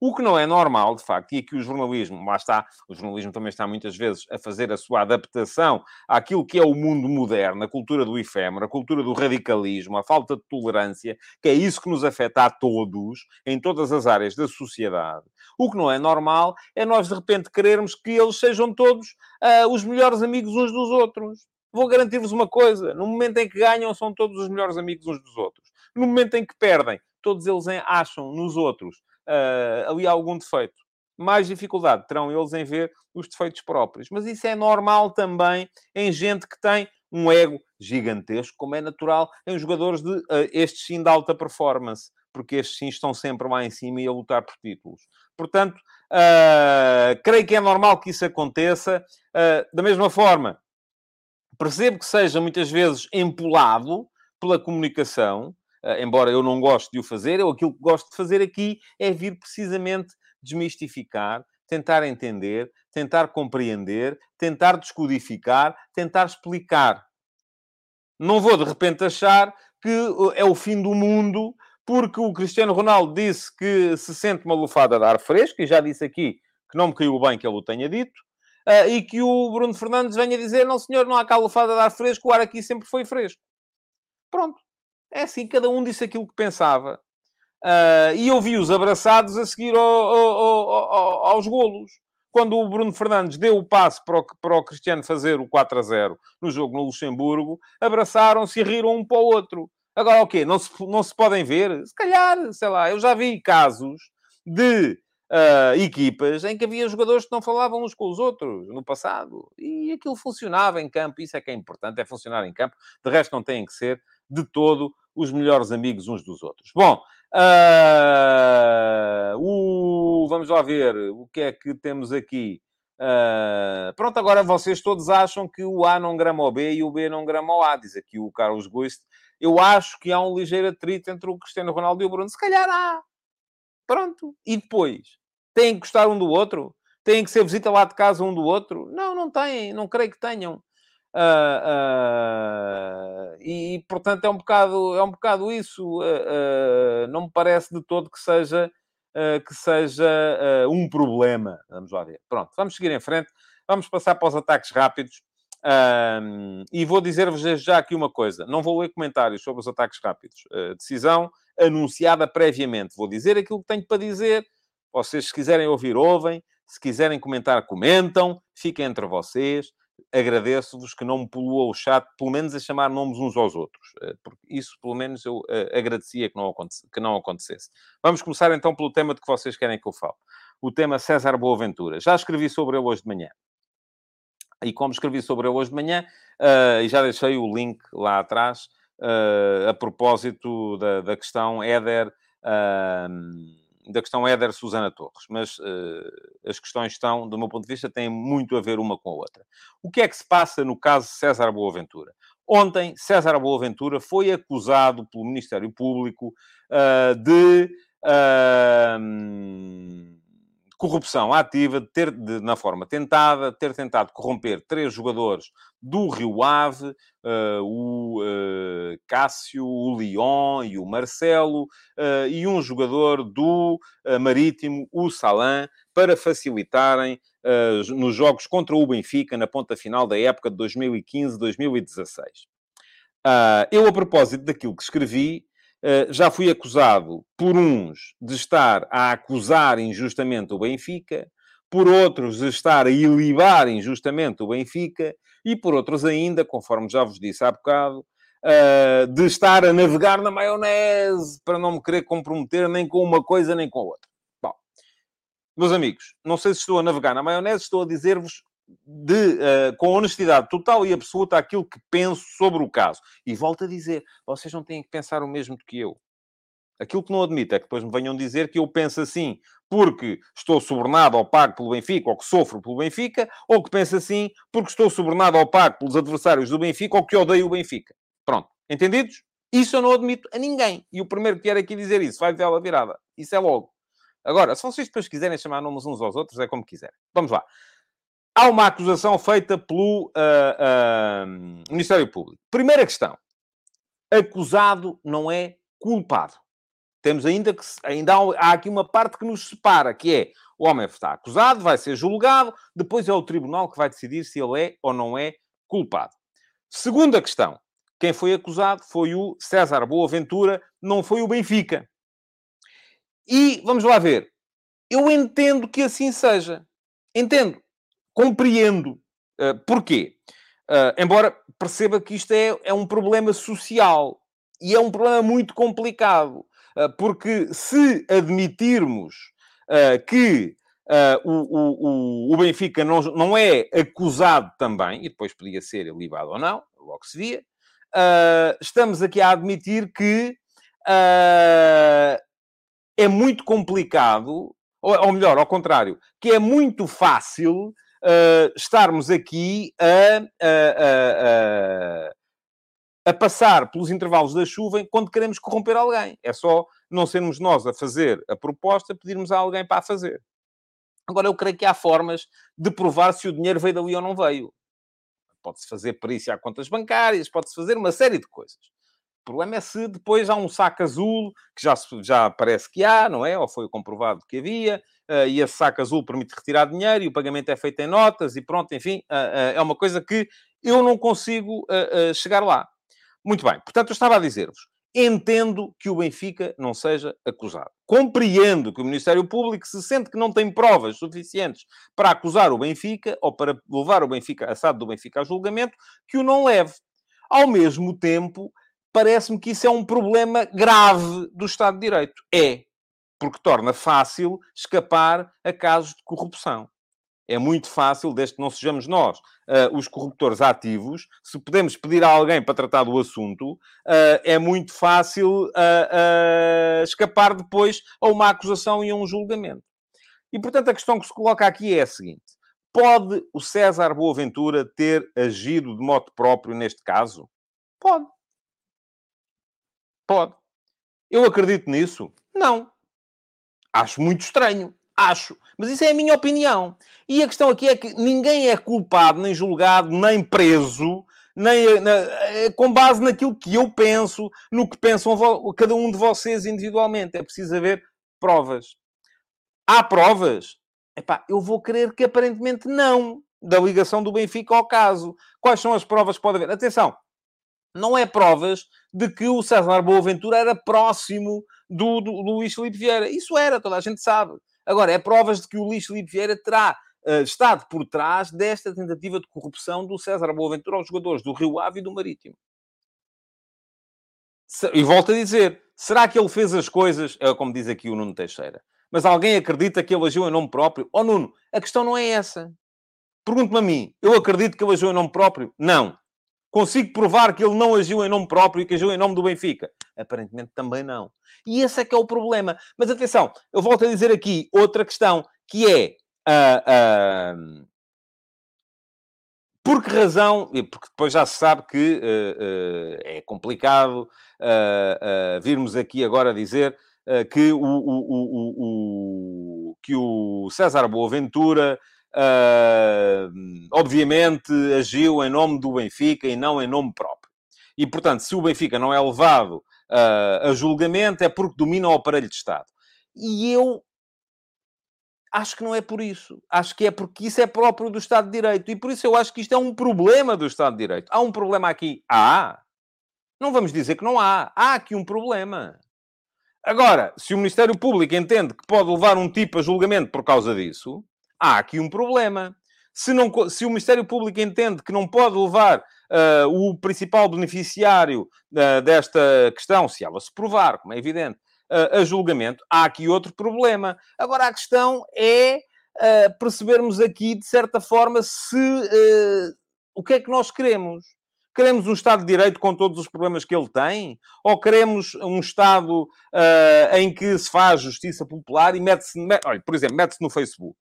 O que não é normal, de facto, e aqui o jornalismo, lá está, o jornalismo também está muitas vezes a fazer a sua adaptação àquilo que é o mundo moderno, a cultura do efêmero, a cultura do radicalismo, a falta de tolerância, que é isso que nos afeta a todos, em todas as áreas da sociedade. O que não é normal é nós, de repente, querermos que eles sejam todos uh, os melhores amigos uns dos outros. Vou garantir-vos uma coisa: no momento em que ganham, são todos os melhores amigos uns dos outros. No momento em que perdem, todos eles acham nos outros uh, ali algum defeito. Mais dificuldade terão eles em ver os defeitos próprios. Mas isso é normal também em gente que tem um ego gigantesco, como é natural em jogadores de uh, estes sim de alta performance, porque estes sim estão sempre lá em cima e a lutar por títulos. Portanto, uh, creio que é normal que isso aconteça. Uh, da mesma forma, percebo que seja muitas vezes empolado pela comunicação, embora eu não goste de o fazer, eu aquilo que gosto de fazer aqui é vir precisamente desmistificar, tentar entender, tentar compreender, tentar descodificar, tentar explicar. Não vou de repente achar que é o fim do mundo porque o Cristiano Ronaldo disse que se sente uma lufada de ar fresco, e já disse aqui que não me caiu bem que ele o tenha dito, uh, e que o Bruno Fernandes venha dizer: não, senhor, não há cá lufada de ar fresco, o ar aqui sempre foi fresco. Pronto. É assim, cada um disse aquilo que pensava. Uh, e eu vi-os abraçados a seguir ao, ao, ao, aos golos. Quando o Bruno Fernandes deu o passe para o, para o Cristiano fazer o 4 a 0 no jogo no Luxemburgo, abraçaram-se e riram um para o outro. Agora, o quê? Não se, não se podem ver? Se calhar, sei lá, eu já vi casos de uh, equipas em que havia jogadores que não falavam uns com os outros no passado. E aquilo funcionava em campo. Isso é que é importante, é funcionar em campo. De resto, não têm que ser de todo os melhores amigos uns dos outros. Bom, uh, vamos lá ver o que é que temos aqui. Uh, pronto, agora vocês todos acham que o A não grama o B e o B não grama o A, diz aqui o Carlos Guist. Eu acho que há um ligeiro atrito entre o Cristiano Ronaldo e o Bruno. Se calhar há. Pronto. E depois? Têm que gostar um do outro? Têm que ser visita lá de casa um do outro? Não, não têm. Não creio que tenham. Uh, uh, e, portanto, é um bocado, é um bocado isso. Uh, não me parece de todo que seja, que seja um problema. Vamos lá ver. Pronto, vamos seguir em frente. Vamos passar para os ataques rápidos. e vou dizer-vos já aqui uma coisa. Não vou ler comentários sobre os ataques rápidos. decisão anunciada previamente. Vou dizer aquilo que tenho para dizer. Vocês, se quiserem ouvir, ouvem. Se quiserem comentar, comentam. Fiquem entre vocês agradeço-vos que não me poluou o chat, pelo menos a chamar nomes uns aos outros. Eh, porque isso, pelo menos, eu uh, agradecia que não, que não acontecesse. Vamos começar então pelo tema de que vocês querem que eu fale. O tema César Boaventura. Já escrevi sobre ele hoje de manhã. E como escrevi sobre ele hoje de manhã, uh, e já deixei o link lá atrás, a propósito da, da questão Éder da questão Éder Susana Torres, mas uh, as questões estão, do meu ponto de vista, têm muito a ver uma com a outra. O que é que se passa no caso César Boaventura? Ontem, César Boaventura foi acusado pelo Ministério Público uh, de. Uh, corrupção ativa, de ter, de, na forma tentada, ter tentado corromper três jogadores do Rio Ave, uh, o Cássio, o Leon e o Marcelo, uh, e um jogador do Marítimo, o Salan, para facilitarem nos jogos contra o Benfica na ponta final da época de 2015-2016. eu, a propósito daquilo que escrevi, já fui acusado por uns de estar a acusar injustamente o Benfica, por outros de estar a ilibar injustamente o Benfica e por outros ainda, conforme já vos disse há bocado, eh, de estar a navegar na maionese para não me querer comprometer nem com uma coisa nem com a outra. Bom, meus amigos, não sei se estou a navegar na maionese, estou a dizer-vos de, uh, com honestidade total e absoluta aquilo que penso sobre o caso. E volto a dizer, vocês não têm que pensar o mesmo que eu. Aquilo que não admito é que depois me venham dizer que eu penso assim porque estou subornado ou pago pelo Benfica ou que sofro pelo Benfica, ou que penso assim porque estou subornado ou pago pelos adversários do Benfica ou que odeio o Benfica. Entendidos? Isso eu não admito a ninguém. E o primeiro que vier aqui dizer isso vai ver a virada. Isso é logo. Agora, se vocês depois quiserem chamar nomes uns aos outros, é como quiserem. Vamos lá. há uma acusação feita pelo uh, uh, Ministério Público. Primeira questão. Acusado não é culpado. Temos ainda que... Ainda há aqui uma parte que nos separa, que é o homem está acusado, vai ser julgado, depois é o tribunal que vai decidir se ele é ou não é culpado. Segunda questão. Quem foi acusado foi o César Boaventura, não foi o Benfica. E vamos lá ver. Eu entendo que assim seja. Entendo. Compreendo. Uh, porquê? Uh, embora perceba que isto é, é um problema social. E é um problema muito complicado. Uh, porque se admitirmos que o, o, o Benfica não, não é acusado também, e depois podia ser ilibado ou não, logo se via, uh, estamos aqui a admitir que é muito complicado, ou, ou, melhor, ao contrário, que é muito fácil estarmos aqui a, a, a a passar pelos intervalos da chuva quando queremos corromper alguém. É só não sermos nós a fazer a proposta, pedirmos a alguém para a fazer. Agora, eu creio que há formas de provar se o dinheiro veio dali ou não veio. Pode-se fazer perícia a contas bancárias, pode-se fazer uma série de coisas. O problema é se depois há um saco azul, que já, já parece que há, não é? Ou foi comprovado que havia, uh, e esse saco azul permite retirar dinheiro e o pagamento é feito em notas e pronto, enfim, uh, uh, é uma coisa que eu não consigo chegar lá. Muito bem, portanto, eu estava a dizer-vos, entendo que o Benfica não seja acusado. Compreendo que o Ministério Público se sente que não tem provas suficientes para acusar o Benfica ou para levar o Benfica, a SAD do Benfica a julgamento, que o não leve. Ao mesmo tempo, parece-me que isso é um problema grave do Estado de Direito. É, porque torna fácil escapar a casos de corrupção é muito fácil, desde que não sejamos nós uh, os corruptores ativos, se podemos pedir a alguém para tratar do assunto, uh, é muito fácil uh, escapar depois a uma acusação e a um julgamento. E, portanto, a questão que se coloca aqui é a seguinte: pode o César Boaventura ter agido de modo próprio neste caso? Pode. Pode. Eu acredito nisso? Não. Acho muito estranho. Acho. Mas isso é a minha opinião. E a questão aqui é que ninguém é culpado, nem julgado, nem preso, nem na, eh, com base naquilo que eu penso, no que pensam cada um de vocês individualmente. É preciso haver provas. Há provas? Epá, eu vou crer que aparentemente não, da ligação do Benfica ao caso. Quais são as provas que pode haver? Atenção, não é provas de que o César Boaventura era próximo do, do, do Luís Filipe Vieira. Isso era, toda a gente sabe. Agora, é provas de que o Luís Filipe Vieira terá uh, estado por trás desta tentativa de corrupção do César Boaventura aos jogadores do Rio Ave e do Marítimo. E volto a dizer, será que ele fez as coisas, é como diz aqui o Nuno Teixeira, mas alguém acredita que ele agiu em nome próprio? Oh, Nuno, a questão não é essa. Pergunto-me a mim, eu acredito que ele agiu em nome próprio? Não. Consigo provar que ele não agiu em nome próprio e que agiu em nome do Benfica? Aparentemente também não. E esse é que é o problema. Mas atenção, eu volto a dizer aqui outra questão, que é... Uh, uh, por que razão? Porque depois já se sabe que uh, é complicado virmos aqui agora dizer que o, o, o, o, que o César Boaventura obviamente agiu em nome do Benfica e não em nome próprio. E, portanto, se o Benfica não é levado uh, a julgamento é porque domina o aparelho de Estado. E eu acho que não é por isso. Acho que é porque isso é próprio do Estado de Direito. E por isso eu acho que isto é um problema do Estado de Direito. Há um problema aqui? Há. Não vamos dizer que não há. Há aqui um problema. Agora, se o Ministério Público entende que pode levar um tipo a julgamento por causa disso, há aqui um problema. Se, não, se o Ministério Público entende que não pode levar uh, o principal beneficiário uh, desta questão, se ela se provar, como é evidente, uh, a julgamento, há aqui outro problema. Agora, a questão é percebermos aqui, de certa forma, se o que é que nós queremos. Queremos um Estado de Direito com todos os problemas que ele tem? Ou queremos um Estado uh, em que se faz justiça popular e mete-se... Olha, por exemplo, mete-se no Facebook.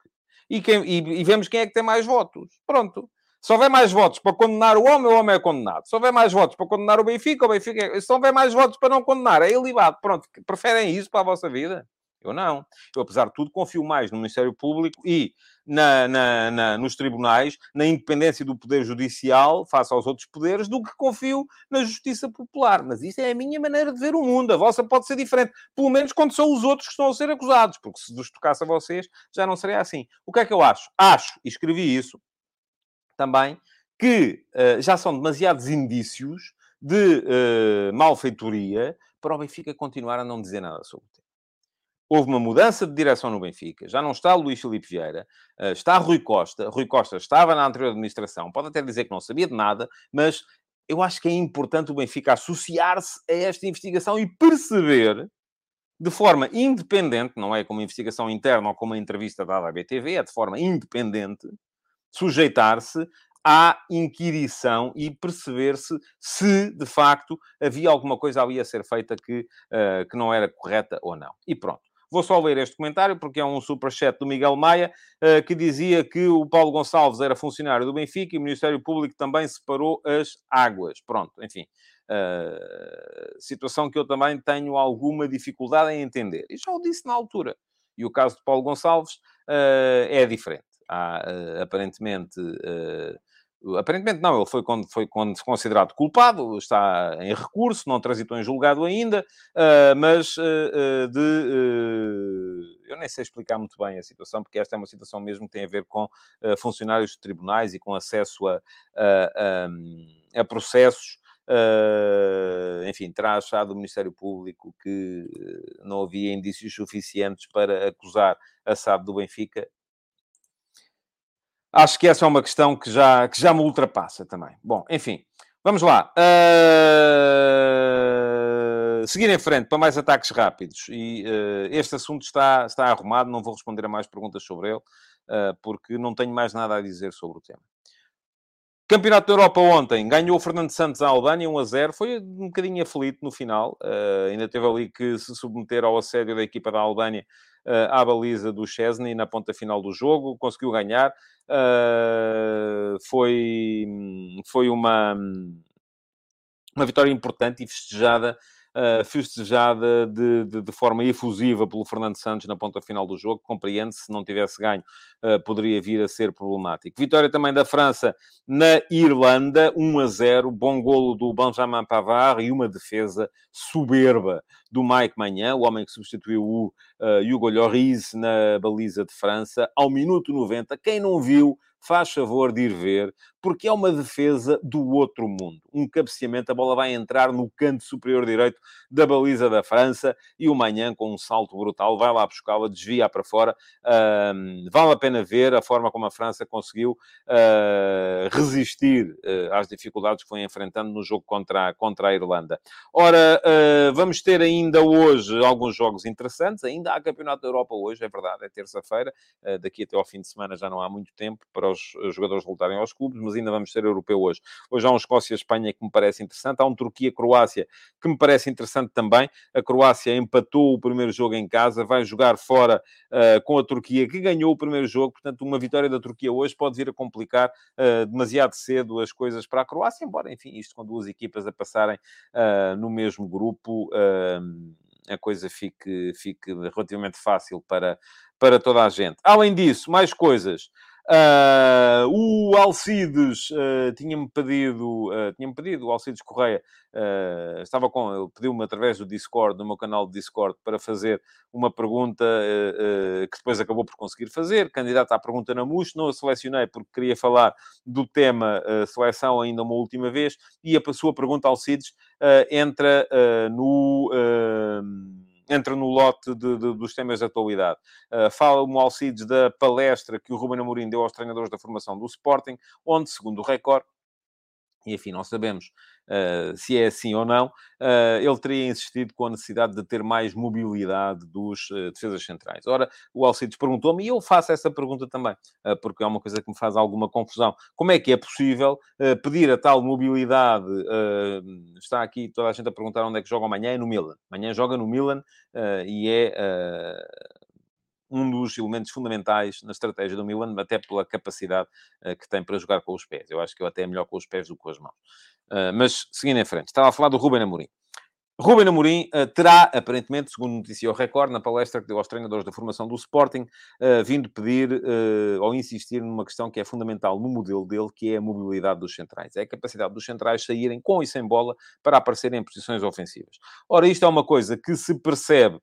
E, quem, e, e, vemos quem é que tem mais votos. Pronto. Se houver mais votos para condenar o homem, o homem é condenado. Se houver mais votos para condenar o Benfica, o Benfica é... Se houver mais votos para não condenar, é ilibado. Pronto, preferem isso para a vossa vida? Eu não. Eu, apesar de tudo, confio mais no Ministério Público e na, na, na, nos tribunais, na independência do Poder Judicial face aos outros poderes, do que confio na Justiça Popular. Mas isso é a minha maneira de ver o mundo. A vossa pode ser diferente. Pelo menos quando são os outros que estão a ser acusados. Porque se vos tocasse a vocês, já não seria assim. O que é que eu acho? Acho, e escrevi isso também, que uh, já são demasiados indícios de uh, malfeitoria para o Benfica continuar a não dizer nada sobre. Houve uma mudança de direção no Benfica. Já não está Luís Filipe Vieira, uh, está Rui Costa. Rui Costa estava na anterior administração. Pode até dizer que não sabia de nada, mas eu acho que é importante o Benfica associar-se a esta investigação e perceber de forma independente, não é como uma investigação interna ou como uma entrevista dada à BTV, é de forma independente, sujeitar-se à inquirição e perceber-se se, de facto, havia alguma coisa ali a ser feita que, uh, que não era correta ou não. E pronto. Vou só ler este comentário, porque é um superchat do Miguel Maia, uh, que dizia que o Paulo Gonçalves era funcionário do Benfica e o Ministério Público também separou as águas. Pronto, enfim. Uh, situação que eu também tenho alguma dificuldade em entender. E já o disse na altura. E o caso de Paulo Gonçalves uh, é diferente. Há, aparentemente Aparentemente não, ele foi, foi considerado culpado, está em recurso, não transitou em julgado ainda, uh, mas uh, de. eu nem sei explicar muito bem a situação, porque esta é uma situação mesmo que tem a ver com funcionários de tribunais e com acesso a, a, a, a processos. enfim, terá achado o Ministério Público que não havia indícios suficientes para acusar a SAD do Benfica Acho que essa é uma questão que já, que já me ultrapassa também. Bom, enfim, vamos lá. Uh... Seguir em frente para mais ataques rápidos. E uh, este assunto está, está arrumado, não vou responder a mais perguntas sobre ele, uh, porque não tenho mais nada a dizer sobre o tema. Campeonato da Europa ontem, ganhou o Fernando Santos à Albânia 1 a 0, foi um bocadinho aflito no final, uh, ainda teve ali que se submeter ao assédio da equipa da Albânia uh, à baliza do Chesney na ponta final do jogo, conseguiu ganhar, uh, foi, foi uma, uma vitória importante e festejada uh, festejada de, de, de, forma efusiva pelo Fernando Santos na ponta final do jogo. Compreende, se não tivesse ganho, uh, poderia vir a ser problemático. Vitória também da França na Irlanda, 1 a 0. Bom golo do Benjamin Pavard e uma defesa soberba do Mike Manhã, o homem que substituiu o uh, Hugo Lloris na baliza de França, ao minuto 90. Quem não viu, faz favor de ir ver, porque é uma defesa do outro mundo. Um cabeceamento, a bola vai entrar no canto superior direito da baliza da França e o Manhã, com um salto brutal, vai lá buscá-la, desvia para fora. Uh, vale a pena ver a forma como a França conseguiu uh, resistir uh, às dificuldades que foi enfrentando no jogo contra contra a Irlanda. Ora, ah, vamos ter ainda hoje alguns jogos interessantes. Ainda há Campeonato da Europa hoje, é verdade, é terça-feira. daqui até ao fim de semana já não há muito tempo para os jogadores voltarem aos clubes, mas ainda vamos ser europeu hoje. Hoje há um Escócia-Espanha que me parece interessante, há um Turquia-Croácia que me parece interessante também. A Croácia empatou o primeiro jogo em casa, vai jogar fora uh, com a Turquia, que ganhou o primeiro jogo, portanto, uma vitória da Turquia hoje pode vir a complicar uh, demasiado cedo as coisas para a Croácia, embora, enfim, isto com duas equipas a passarem uh, no mesmo grupo a coisa fique, fique relativamente fácil para, para toda a gente. Além disso, mais coisas. Uh, o Alcides uh, tinha-me pedido, uh, tinha-me pedido, o Alcides Correia, estava com, ele pediu-me através do Discord, do meu canal de Discord, para fazer uma pergunta que depois acabou por conseguir fazer, candidato à pergunta na MUS, não a selecionei porque queria falar do tema seleção ainda uma última vez, e a sua pergunta, Alcides, entra no entra no lote de, de, dos temas de atualidade. Uh, fala o Alcides da palestra que o Ruben Amorim deu aos treinadores da formação do Sporting, onde, segundo o Record, e enfim, não sabemos uh, se é assim ou não, uh, ele teria insistido com a necessidade de ter mais mobilidade dos uh, defesas centrais. Ora, o Alcides perguntou-me, e eu faço essa pergunta também, porque é uma coisa que me faz alguma confusão. Como é que é possível pedir a tal mobilidade? está aqui toda a gente a perguntar onde é que joga amanhã, é no Milan. Amanhã joga no Milan e é um dos elementos fundamentais na estratégia do Milan, até pela capacidade uh, que tem para jogar com os pés. Eu acho que ele até é melhor com os pés do que com as mãos. Uh, mas, seguindo em frente, estava a falar do Ruben Amorim. Ruben Amorim uh, terá, aparentemente, segundo noticiou o Record, na palestra que deu aos treinadores da formação do Sporting, uh, vindo pedir uh, ou insistir numa questão que é fundamental no modelo dele, que é a mobilidade dos centrais. É a capacidade dos centrais saírem com e sem bola para aparecerem em posições ofensivas. Ora, isto é uma coisa que se percebe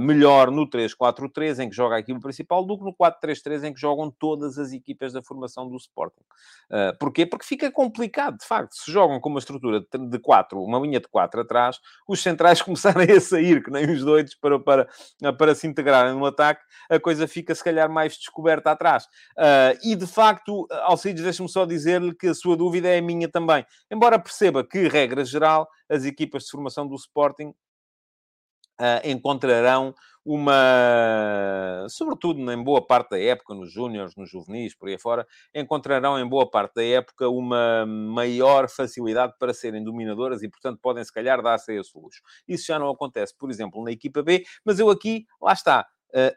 melhor no 3-4-3, em que joga a equipe principal, do que no 4-3-3, em que jogam todas as equipas da formação do Sporting. porquê? Porque fica complicado, de facto. Se jogam com uma estrutura de 4, uma linha de 4 atrás, os os centrais *laughs* começarem a sair, que nem os doidos, para, para, para se integrarem no ataque, a coisa fica se calhar mais descoberta atrás. Uh, e de facto, Alcides, deixa-me só dizer-lhe que a sua dúvida é a minha também. Embora perceba que, regra geral, as equipas de formação do Sporting encontrarão uma, sobretudo em boa parte da época, nos júniores, nos juvenis, por aí fora, encontrarão em boa parte da época uma maior facilidade para serem dominadoras e, portanto, podem se calhar dar-se a esse luxo. Isso já não acontece, por exemplo, na equipa B, mas eu aqui, lá está,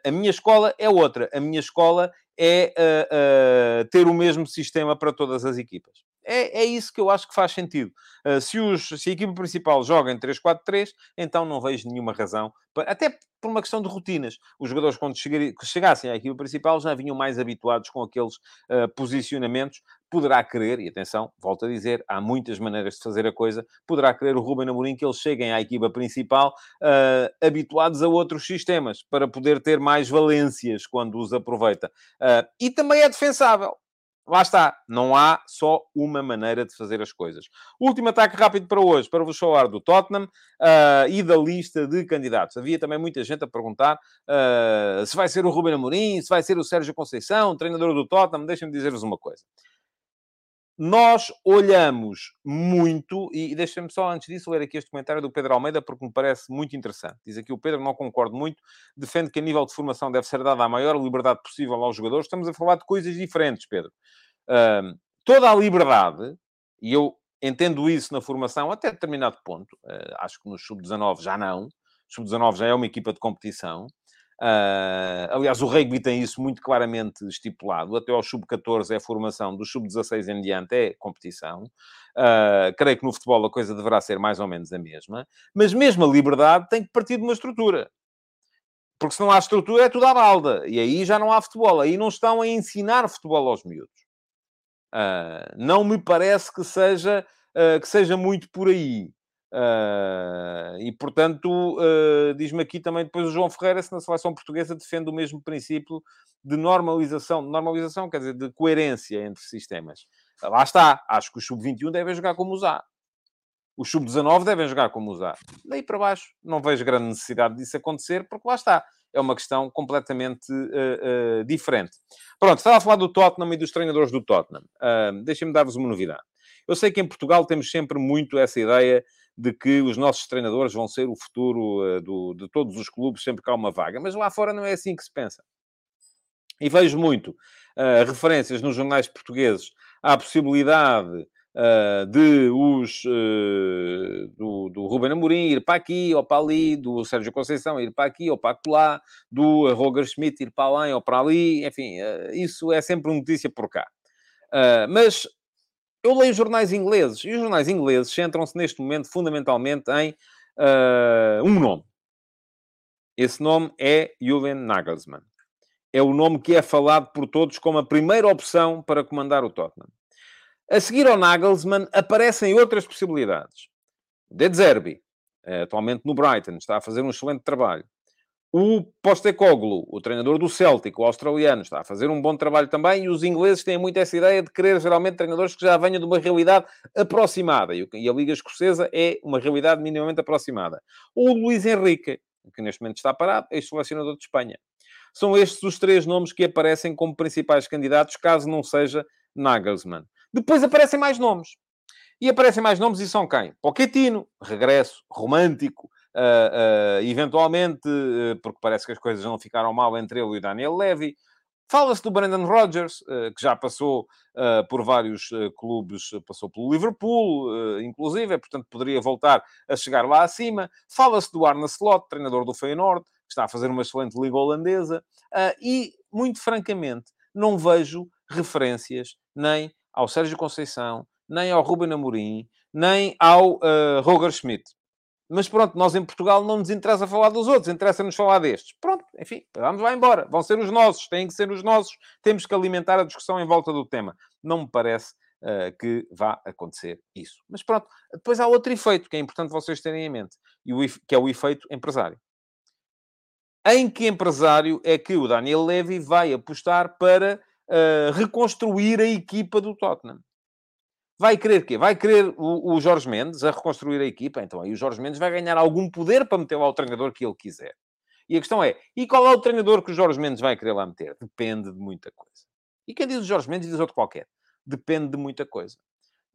a minha escola é outra. A minha escola é uh, uh, ter o mesmo sistema para todas as equipas. É, é isso que eu acho que faz sentido. Uh, se, os, se a equipa principal joga em 3-4-3, então não vejo nenhuma razão, para, até por uma questão de rotinas. Os jogadores, quando chegassem à equipa principal, já vinham mais habituados com aqueles uh, posicionamentos. Poderá querer, e atenção, volto a dizer, há muitas maneiras de fazer a coisa, poderá querer o Ruben Amorim que eles cheguem à equipa principal uh, habituados a outros sistemas, para poder ter mais valências quando os aproveita. Uh, e também é defensável lá está, não há só uma maneira de fazer as coisas. Último ataque rápido para hoje, para vos falar do Tottenham uh, e da lista de candidatos. Havia também muita gente a perguntar uh, se vai ser o Ruben Amorim, se vai ser o Sérgio Conceição, treinador do Tottenham. Deixem-me dizer-vos uma coisa. Nós olhamos muito, e deixem-me só antes disso ler aqui este comentário do Pedro Almeida, porque me parece muito interessante. Diz aqui o Pedro, não concordo muito, defende que a nível de formação deve ser dada a maior liberdade possível aos jogadores. Estamos a falar de coisas diferentes, Pedro. Toda a liberdade, e eu entendo isso na formação até determinado ponto, uh, acho que no sub-19 já não, sub-19 já é uma equipa de competição, Uh, aliás, o rugby tem isso muito claramente estipulado. Até ao sub-14 é formação, do sub-16 em diante é competição. Uh, creio que no futebol a coisa deverá ser mais ou menos a mesma. Mas mesmo a liberdade tem que partir de uma estrutura. Porque se não há estrutura é tudo à balda. E aí já não há futebol. Aí não estão a ensinar futebol aos miúdos. Uh, não me parece que seja, que seja muito por aí. Uh, e, portanto, uh, diz-me aqui também depois o João Ferreira se na seleção portuguesa defende o mesmo princípio de normalização, normalização quer dizer, de coerência entre sistemas. Uh, lá está, acho que o sub-21 devem jogar como usar. Os sub-19 devem jogar como usar. Daí para baixo, não vejo grande necessidade disso acontecer, porque lá está. É uma questão completamente diferente. Pronto, estava a falar do Tottenham e dos treinadores do Tottenham. Deixem-me dar-vos uma novidade. Eu sei que em Portugal temos sempre muito essa ideia de que os nossos treinadores vão ser o futuro uh, do, de todos os clubes sempre que há uma vaga. Mas lá fora não é assim que se pensa. E vejo muito uh, referências nos jornais portugueses à possibilidade uh, de os, do, do Ruben Amorim ir para aqui ou para ali, do Sérgio Conceição ir para aqui ou para lá, do Roger Schmidt ir para lá ou para ali. Enfim, isso é sempre notícia por cá. mas eu leio jornais ingleses e os jornais ingleses centram-se neste momento fundamentalmente em uh, um nome. Esse nome é Julian Nagelsmann. É o nome que é falado por todos como a primeira opção para comandar o Tottenham. A seguir ao Nagelsmann aparecem outras possibilidades. De Zerbi, eh, atualmente no Brighton, está a fazer um excelente trabalho. O Postecoglou, o treinador do Celtic, o australiano, está a fazer um bom trabalho também e os ingleses têm muito essa ideia de querer geralmente treinadores que já venham de uma realidade aproximada. E a Liga Escocesa é uma realidade minimamente aproximada. O Luís Henrique, que neste momento está parado, é selecionador de Espanha. São estes os três nomes que aparecem como principais candidatos, caso não seja Nagelsmann. Depois aparecem mais nomes. E aparecem mais nomes e são quem? Pochettino, regresso, romântico, uh, eventualmente, uh, porque parece que as coisas não ficaram mal entre ele e o Daniel Levy. Fala-se do Brandon Rodgers, que já passou por vários clubes, passou pelo Liverpool, inclusive, portanto poderia voltar a chegar lá acima. Fala-se do Arne Slot, treinador do Feyenoord, que está a fazer uma excelente liga holandesa. e, muito francamente, não vejo referências nem ao Sérgio Conceição, nem ao Ruben Amorim, nem ao Roger Schmidt. Mas pronto, nós em Portugal não nos interessa falar dos outros, interessa-nos falar destes. Pronto, enfim, vamos lá embora. Vão ser os nossos, têm que ser os nossos. Temos que alimentar a discussão em volta do tema. Não me parece uh, que vá acontecer isso. Mas pronto, depois há outro efeito que é importante vocês terem em mente, e o, que é o efeito empresário. Em que empresário é que o Daniel Levy vai apostar para uh, reconstruir a equipa do Tottenham? Vai querer quê? Vai querer o, o, Jorge Mendes a reconstruir a equipa? Então aí o Jorge Mendes vai ganhar algum poder para meter lá o treinador que ele quiser. E a questão é, e qual é o treinador que o Jorge Mendes vai querer lá meter? Depende de muita coisa. E quem diz o Jorge Mendes diz outro qualquer. Depende de muita coisa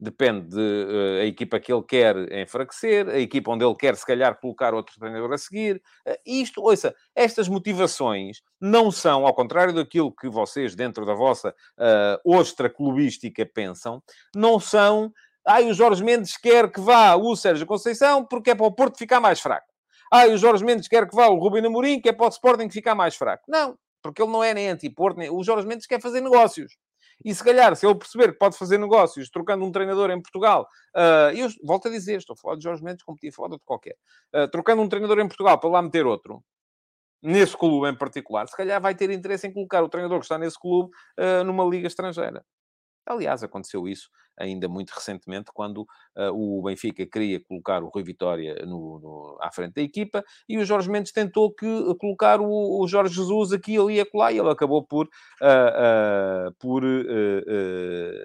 depende da de, uh, equipa que ele quer enfraquecer, a equipa onde ele quer, se calhar, colocar outro treinador a seguir. Uh, isto, ouça, estas motivações não são, ao contrário daquilo que vocês, dentro da vossa uh, ostra clubística, pensam, não são. Ai, o Jorge Mendes quer que vá o Sérgio Conceição porque é para o Porto ficar mais fraco. Ai, o Jorge Mendes quer que vá o Rubem Amorim que é para o Sporting ficar mais fraco. Não, porque ele não é nem anti-Porto, nem... o Jorge Mendes quer fazer negócios. E se calhar, se ele perceber que pode fazer negócios trocando um treinador em Portugal, uh, eu volto a dizer, estou a falar de Jorge Mendes como falado de qualquer, uh, trocando um treinador em Portugal para lá meter outro, nesse clube em particular, se calhar vai ter interesse em colocar o treinador que está nesse clube uh, numa liga estrangeira. Aliás, aconteceu isso ainda muito recentemente, quando uh, o Benfica queria colocar o Rui Vitória no, no, à frente da equipa e o Jorge Mendes tentou que, uh, colocar o, o, Jorge Jesus aqui, ali e acolá, e ele acabou por, uh, por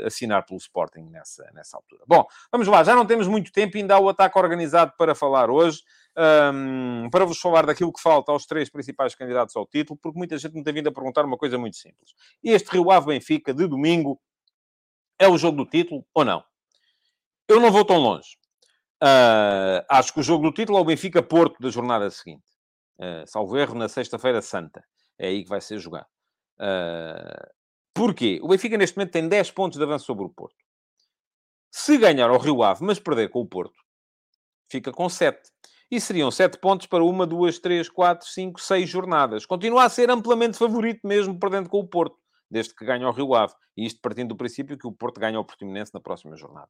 assinar pelo Sporting nessa, nessa altura. Bom, vamos lá, já não temos muito tempo, ainda há o ataque organizado para falar hoje. Um, para vos falar daquilo que falta aos três principais candidatos ao título, porque muita gente me tem vindo a perguntar uma coisa muito simples. Este Rio Ave Benfica, de domingo, é o jogo do título ou não? Eu não vou tão longe. Uh, acho que o jogo do título é o Benfica-Porto da jornada seguinte. Uh, salvo erro, na Sexta-feira Santa. É aí que vai ser jogado. Uh, porquê? O Benfica, neste momento, tem 10 pontos de avanço sobre o Porto. Se ganhar ao Rio Ave, mas perder com o Porto, fica com 7. E seriam 7 pontos para uma, duas, três, quatro, cinco, seis jornadas. Continua a ser amplamente favorito mesmo perdendo com o Porto desde que ganha o Rio Ave. E isto partindo do princípio que o Porto ganha o Portimonense na próxima jornada.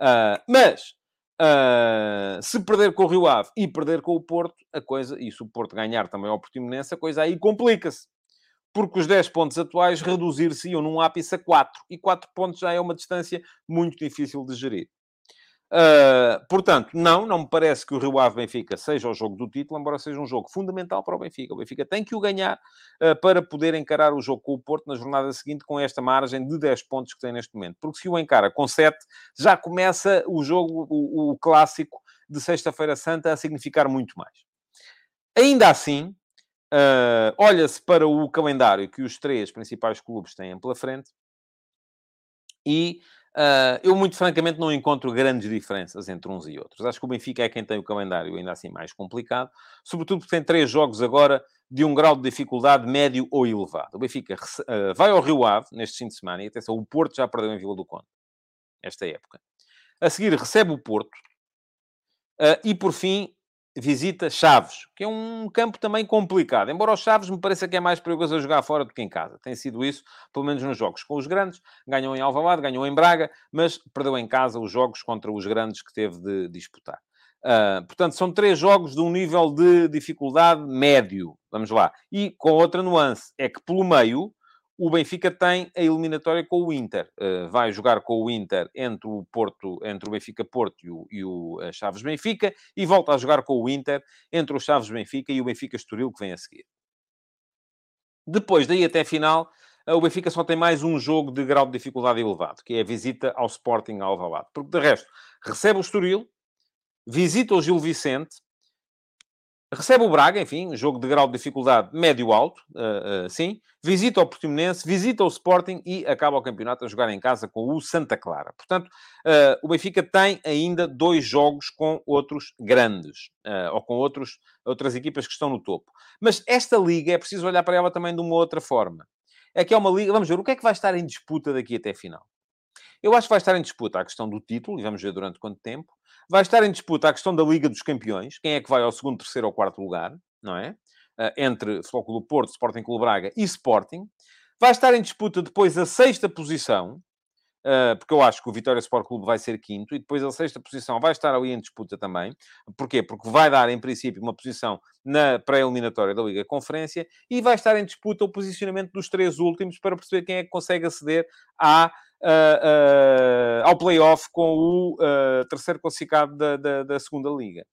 Uh, mas, uh, se perder com o Rio Ave e perder com o Porto, a coisa, e se o Porto ganhar também ao Portimonense, a coisa aí complica-se. Porque os 10 pontos atuais reduzir-se-iam num ápice a 4. E 4 pontos já é uma distância muito difícil de gerir. Uh, portanto, não, não me parece que o Rio Ave Benfica seja o jogo do título, embora seja um jogo fundamental para o Benfica. O Benfica tem que o ganhar uh, para poder encarar o jogo com o Porto na jornada seguinte com esta margem de 10 pontos que tem neste momento. Porque se o encara com 7, já começa o jogo, o, o clássico de Sexta-feira Santa a significar muito mais. Ainda assim, uh, olha-se para o calendário que os três principais clubes têm pela frente e Uh, eu, muito francamente, não encontro grandes diferenças entre uns e outros. Acho que o Benfica é quem tem o calendário ainda assim mais complicado, sobretudo porque tem três jogos agora de um grau de dificuldade médio ou elevado. O Benfica uh, vai ao Rio Ave neste fim de semana e atenção, o Porto já perdeu em Vila do Conde esta época. A seguir recebe o Porto uh, e, por fim, visita Chaves, que é um campo também complicado. Embora o Chaves me pareça que é mais perigoso a jogar fora do que em casa. Tem sido isso, pelo menos nos jogos com os grandes. Ganhou em Alvalade, ganhou em Braga, mas perdeu em casa os jogos contra os grandes que teve de disputar. Uh, portanto, são três jogos de um nível de dificuldade médio. Vamos lá. E com outra nuance, é que pelo meio o Benfica tem a eliminatória com o Inter. Uh, vai jogar com o Inter entre o Porto, entre o Benfica Porto e o, e o uh, Chaves Benfica e volta a jogar com o Inter entre o Chaves Benfica e o Benfica Estoril que vem a seguir. Depois daí até a final, uh, o Benfica só tem mais um jogo de grau de dificuldade elevado, que é a visita ao Sporting Alvalade. Porque de resto, recebe o Estoril, visita o Gil Vicente, Recebe o Braga, enfim, jogo de grau de dificuldade médio-alto, uh, uh, sim. Visita o Portimonense, visita o Sporting e acaba o campeonato a jogar em casa com o Santa Clara. Portanto, uh, o Benfica tem ainda dois jogos com outros grandes, ou com outros, outras equipas que estão no topo. Mas esta liga é preciso olhar para ela também de uma outra forma. É que é uma liga, vamos ver, o que é que vai estar em disputa daqui até a final? Eu acho que vai estar em disputa a questão do título, e vamos ver durante quanto tempo. Vai estar em disputa a questão da Liga dos Campeões, quem é que vai ao segundo, terceiro ou quarto lugar, não é? Uh, entre Futebol Clube Porto, Sporting Clube Braga e Sporting. Vai estar em disputa depois a sexta posição, Uh, porque eu acho que o Vitória Sport Clube vai ser quinto e depois a sexta posição vai estar ali em disputa também. Porquê? Porque vai dar, em princípio, uma posição na pré-eliminatória da Liga Conferência e vai estar em disputa o posicionamento dos três últimos para perceber quem é que consegue aceder à, uh, uh, ao play-off com o terceiro classificado da, da, da segunda Liga.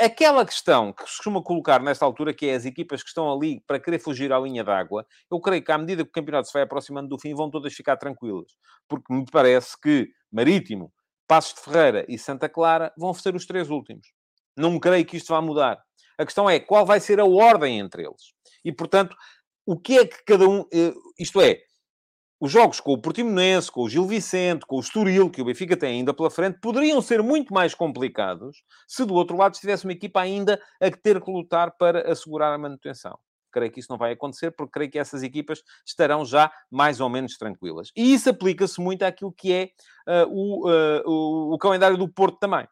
Aquela questão que se costuma colocar nesta altura, que é as equipas que estão ali para querer fugir à linha d'água, eu creio que à medida que o campeonato se vai aproximando do fim, vão todas ficar tranquilas. Porque me parece que Marítimo, Passos de Ferreira e Santa Clara vão ser os três últimos. Não creio que isto vá mudar. A questão é qual vai ser a ordem entre eles. E, portanto, o que é que cada um... Eh, isto é, os jogos com o Portimonense, com o Gil Vicente, com o Estoril, que o Benfica tem ainda pela frente, poderiam ser muito mais complicados se do outro lado estivesse uma equipa ainda a ter que lutar para assegurar a manutenção. Creio que isso não vai acontecer, porque creio que essas equipas estarão já mais ou menos tranquilas. E isso aplica-se muito àquilo que é uh, o, uh, o, o calendário do Porto também.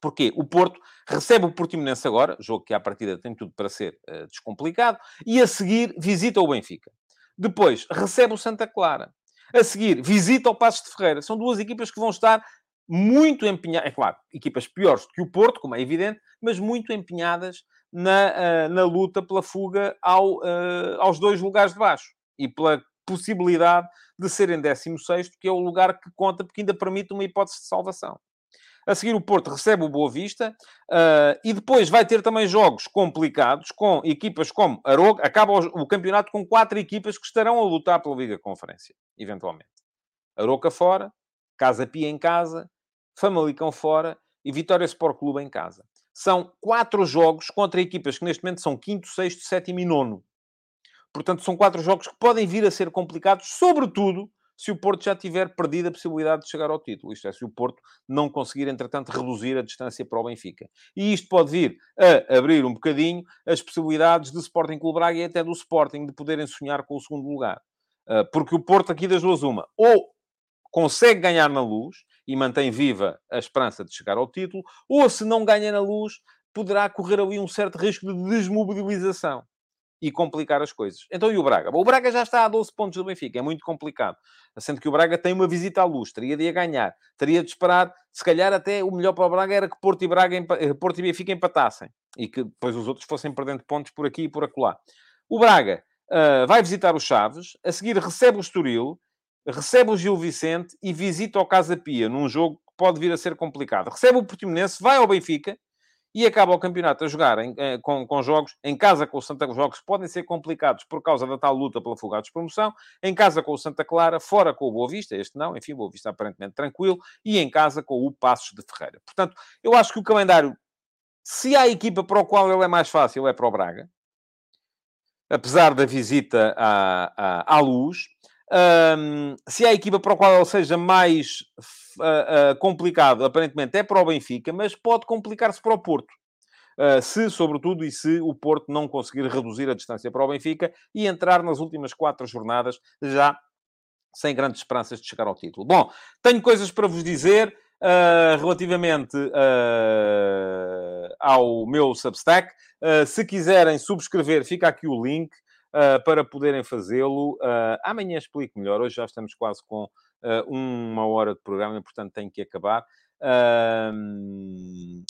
Porquê? O Porto recebe o Portimonense agora, jogo que à partida tem tudo para ser uh, descomplicado, e a seguir visita o Benfica. Depois, recebe o Santa Clara. A seguir, visita o Passos de Ferreira. São duas equipas que vão estar muito empenhadas, é claro, equipas piores do que o Porto, como é evidente, mas muito empenhadas na, uh, na luta pela fuga ao, uh, aos dois lugares de baixo e pela possibilidade de serem 16, que é o lugar que conta, porque ainda permite uma hipótese de salvação. A seguir, o Porto recebe o Boa Vista uh, e depois vai ter também jogos complicados com equipas como Aroca. Acaba o, o, campeonato com quatro equipas que estarão a lutar pela Liga Conferência, eventualmente. Aroca fora, Casa Pia em casa, Famalicão fora e Vitória Sport Clube em casa. São quatro jogos contra equipas que neste momento são quinto, sexto, sétimo e nono. Portanto, são quatro jogos que podem vir a ser complicados, sobretudo se o Porto já tiver perdido a possibilidade de chegar ao título. Isto é, se o Porto não conseguir, entretanto, reduzir a distância para o Benfica. E isto pode vir a abrir um bocadinho as possibilidades do Sporting Clube Braga e até do Sporting de poderem sonhar com o segundo lugar. Ah, porque o Porto aqui das duas uma, ou consegue ganhar na luz e mantém viva a esperança de chegar ao título, ou se não ganha na luz, poderá correr ali um certo risco de desmobilização e complicar as coisas. Então, e o Braga? Bom, o Braga já está a 12 pontos do Benfica, é muito complicado. Sendo que o Braga tem uma visita à luz, teria de a ganhar, teria de esperar, se calhar até o melhor para o Braga era que Porto e, Braga, eh, Porto e Benfica empatassem e que depois os outros fossem perdendo pontos por aqui e por acolá. O Braga uh, vai visitar os Chaves, a seguir recebe o Estoril, recebe o Gil Vicente e visita o Casa Pia, num jogo que pode vir a ser complicado. Recebe o Portimonense, vai ao Benfica, e acaba o campeonato a jogar em, eh, com, com, jogos em casa com o Santa jogos podem ser complicados por causa da tal luta pela fuga de promoção, em casa com o Santa Clara, fora com o Boa Vista, este não, enfim, o Boa Vista aparentemente tranquilo, e em casa com o Passos de Ferreira. Portanto, eu acho que o calendário, se há equipa para o qual ele é mais fácil, é para o Braga, apesar da visita à, à, à luz, um, se há equipa para a qual ele seja mais uh, uh, complicado, aparentemente é para o Benfica, mas pode complicar-se para o Porto. Uh, se, sobretudo, e se o Porto não conseguir reduzir a distância para o Benfica e entrar nas últimas quatro jornadas já sem grandes esperanças de chegar ao título. Bom, tenho coisas para vos dizer uh, relativamente uh, ao meu Substack. se quiserem subscrever, fica aqui o link uh, para poderem fazê-lo. Uh, amanhã explico melhor. Hoje já estamos quase com uh, uma hora de programa, portanto tenho que acabar.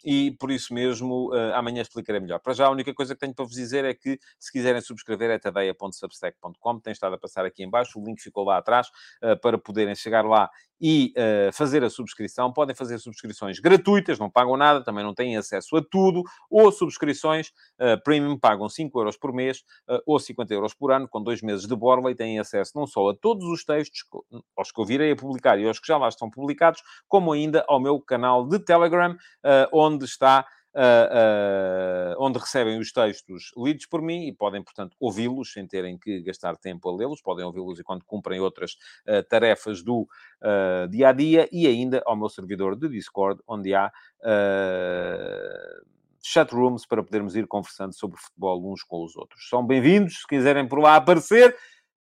E por isso mesmo, uh, amanhã explicarei melhor. Para já, a única coisa que tenho para vos dizer é que, se quiserem subscrever, é tadeia.substack.com. Tem estado a passar aqui em baixo, o link ficou lá atrás, uh, para poderem chegar lá e uh, fazer a subscrição. Podem fazer subscrições gratuitas, não pagam nada, também não têm acesso a tudo, ou subscrições uh, premium, pagam 5 euros por mês uh, ou 50 euros por ano, com dois meses de borla e têm acesso não só a todos os textos, aos que eu virei a publicar e aos que já lá estão publicados, como ainda ao meu canal de Telegram, onde está uh, uh, onde recebem os textos lidos por mim e podem, portanto, ouvi-los sem terem que gastar tempo a lê-los, podem ouvi-los enquanto cumprem outras uh, tarefas do dia a dia e ainda ao meu servidor de Discord, onde há chatrooms para podermos ir conversando sobre futebol uns com os outros. São bem-vindos, se quiserem por lá aparecer,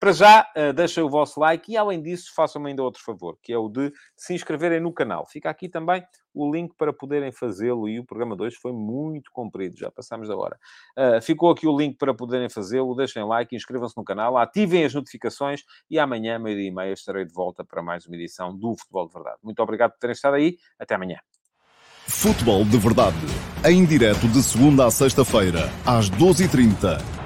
Para já, uh, deixem o vosso like e, além disso, façam-me ainda outro favor, que é o de se inscreverem no canal. Fica aqui também o link para poderem fazê-lo e o programa 2 foi muito comprido, já passámos da hora. Uh, ficou aqui o link para poderem fazê-lo, deixem like, inscrevam-se no canal, ativem as notificações e amanhã, meio-dia e meia, estarei de volta para mais uma edição do Futebol de Verdade. Muito obrigado por terem estado aí, até amanhã. Futebol de Verdade, em direto de segunda a sexta-feira, às 12h30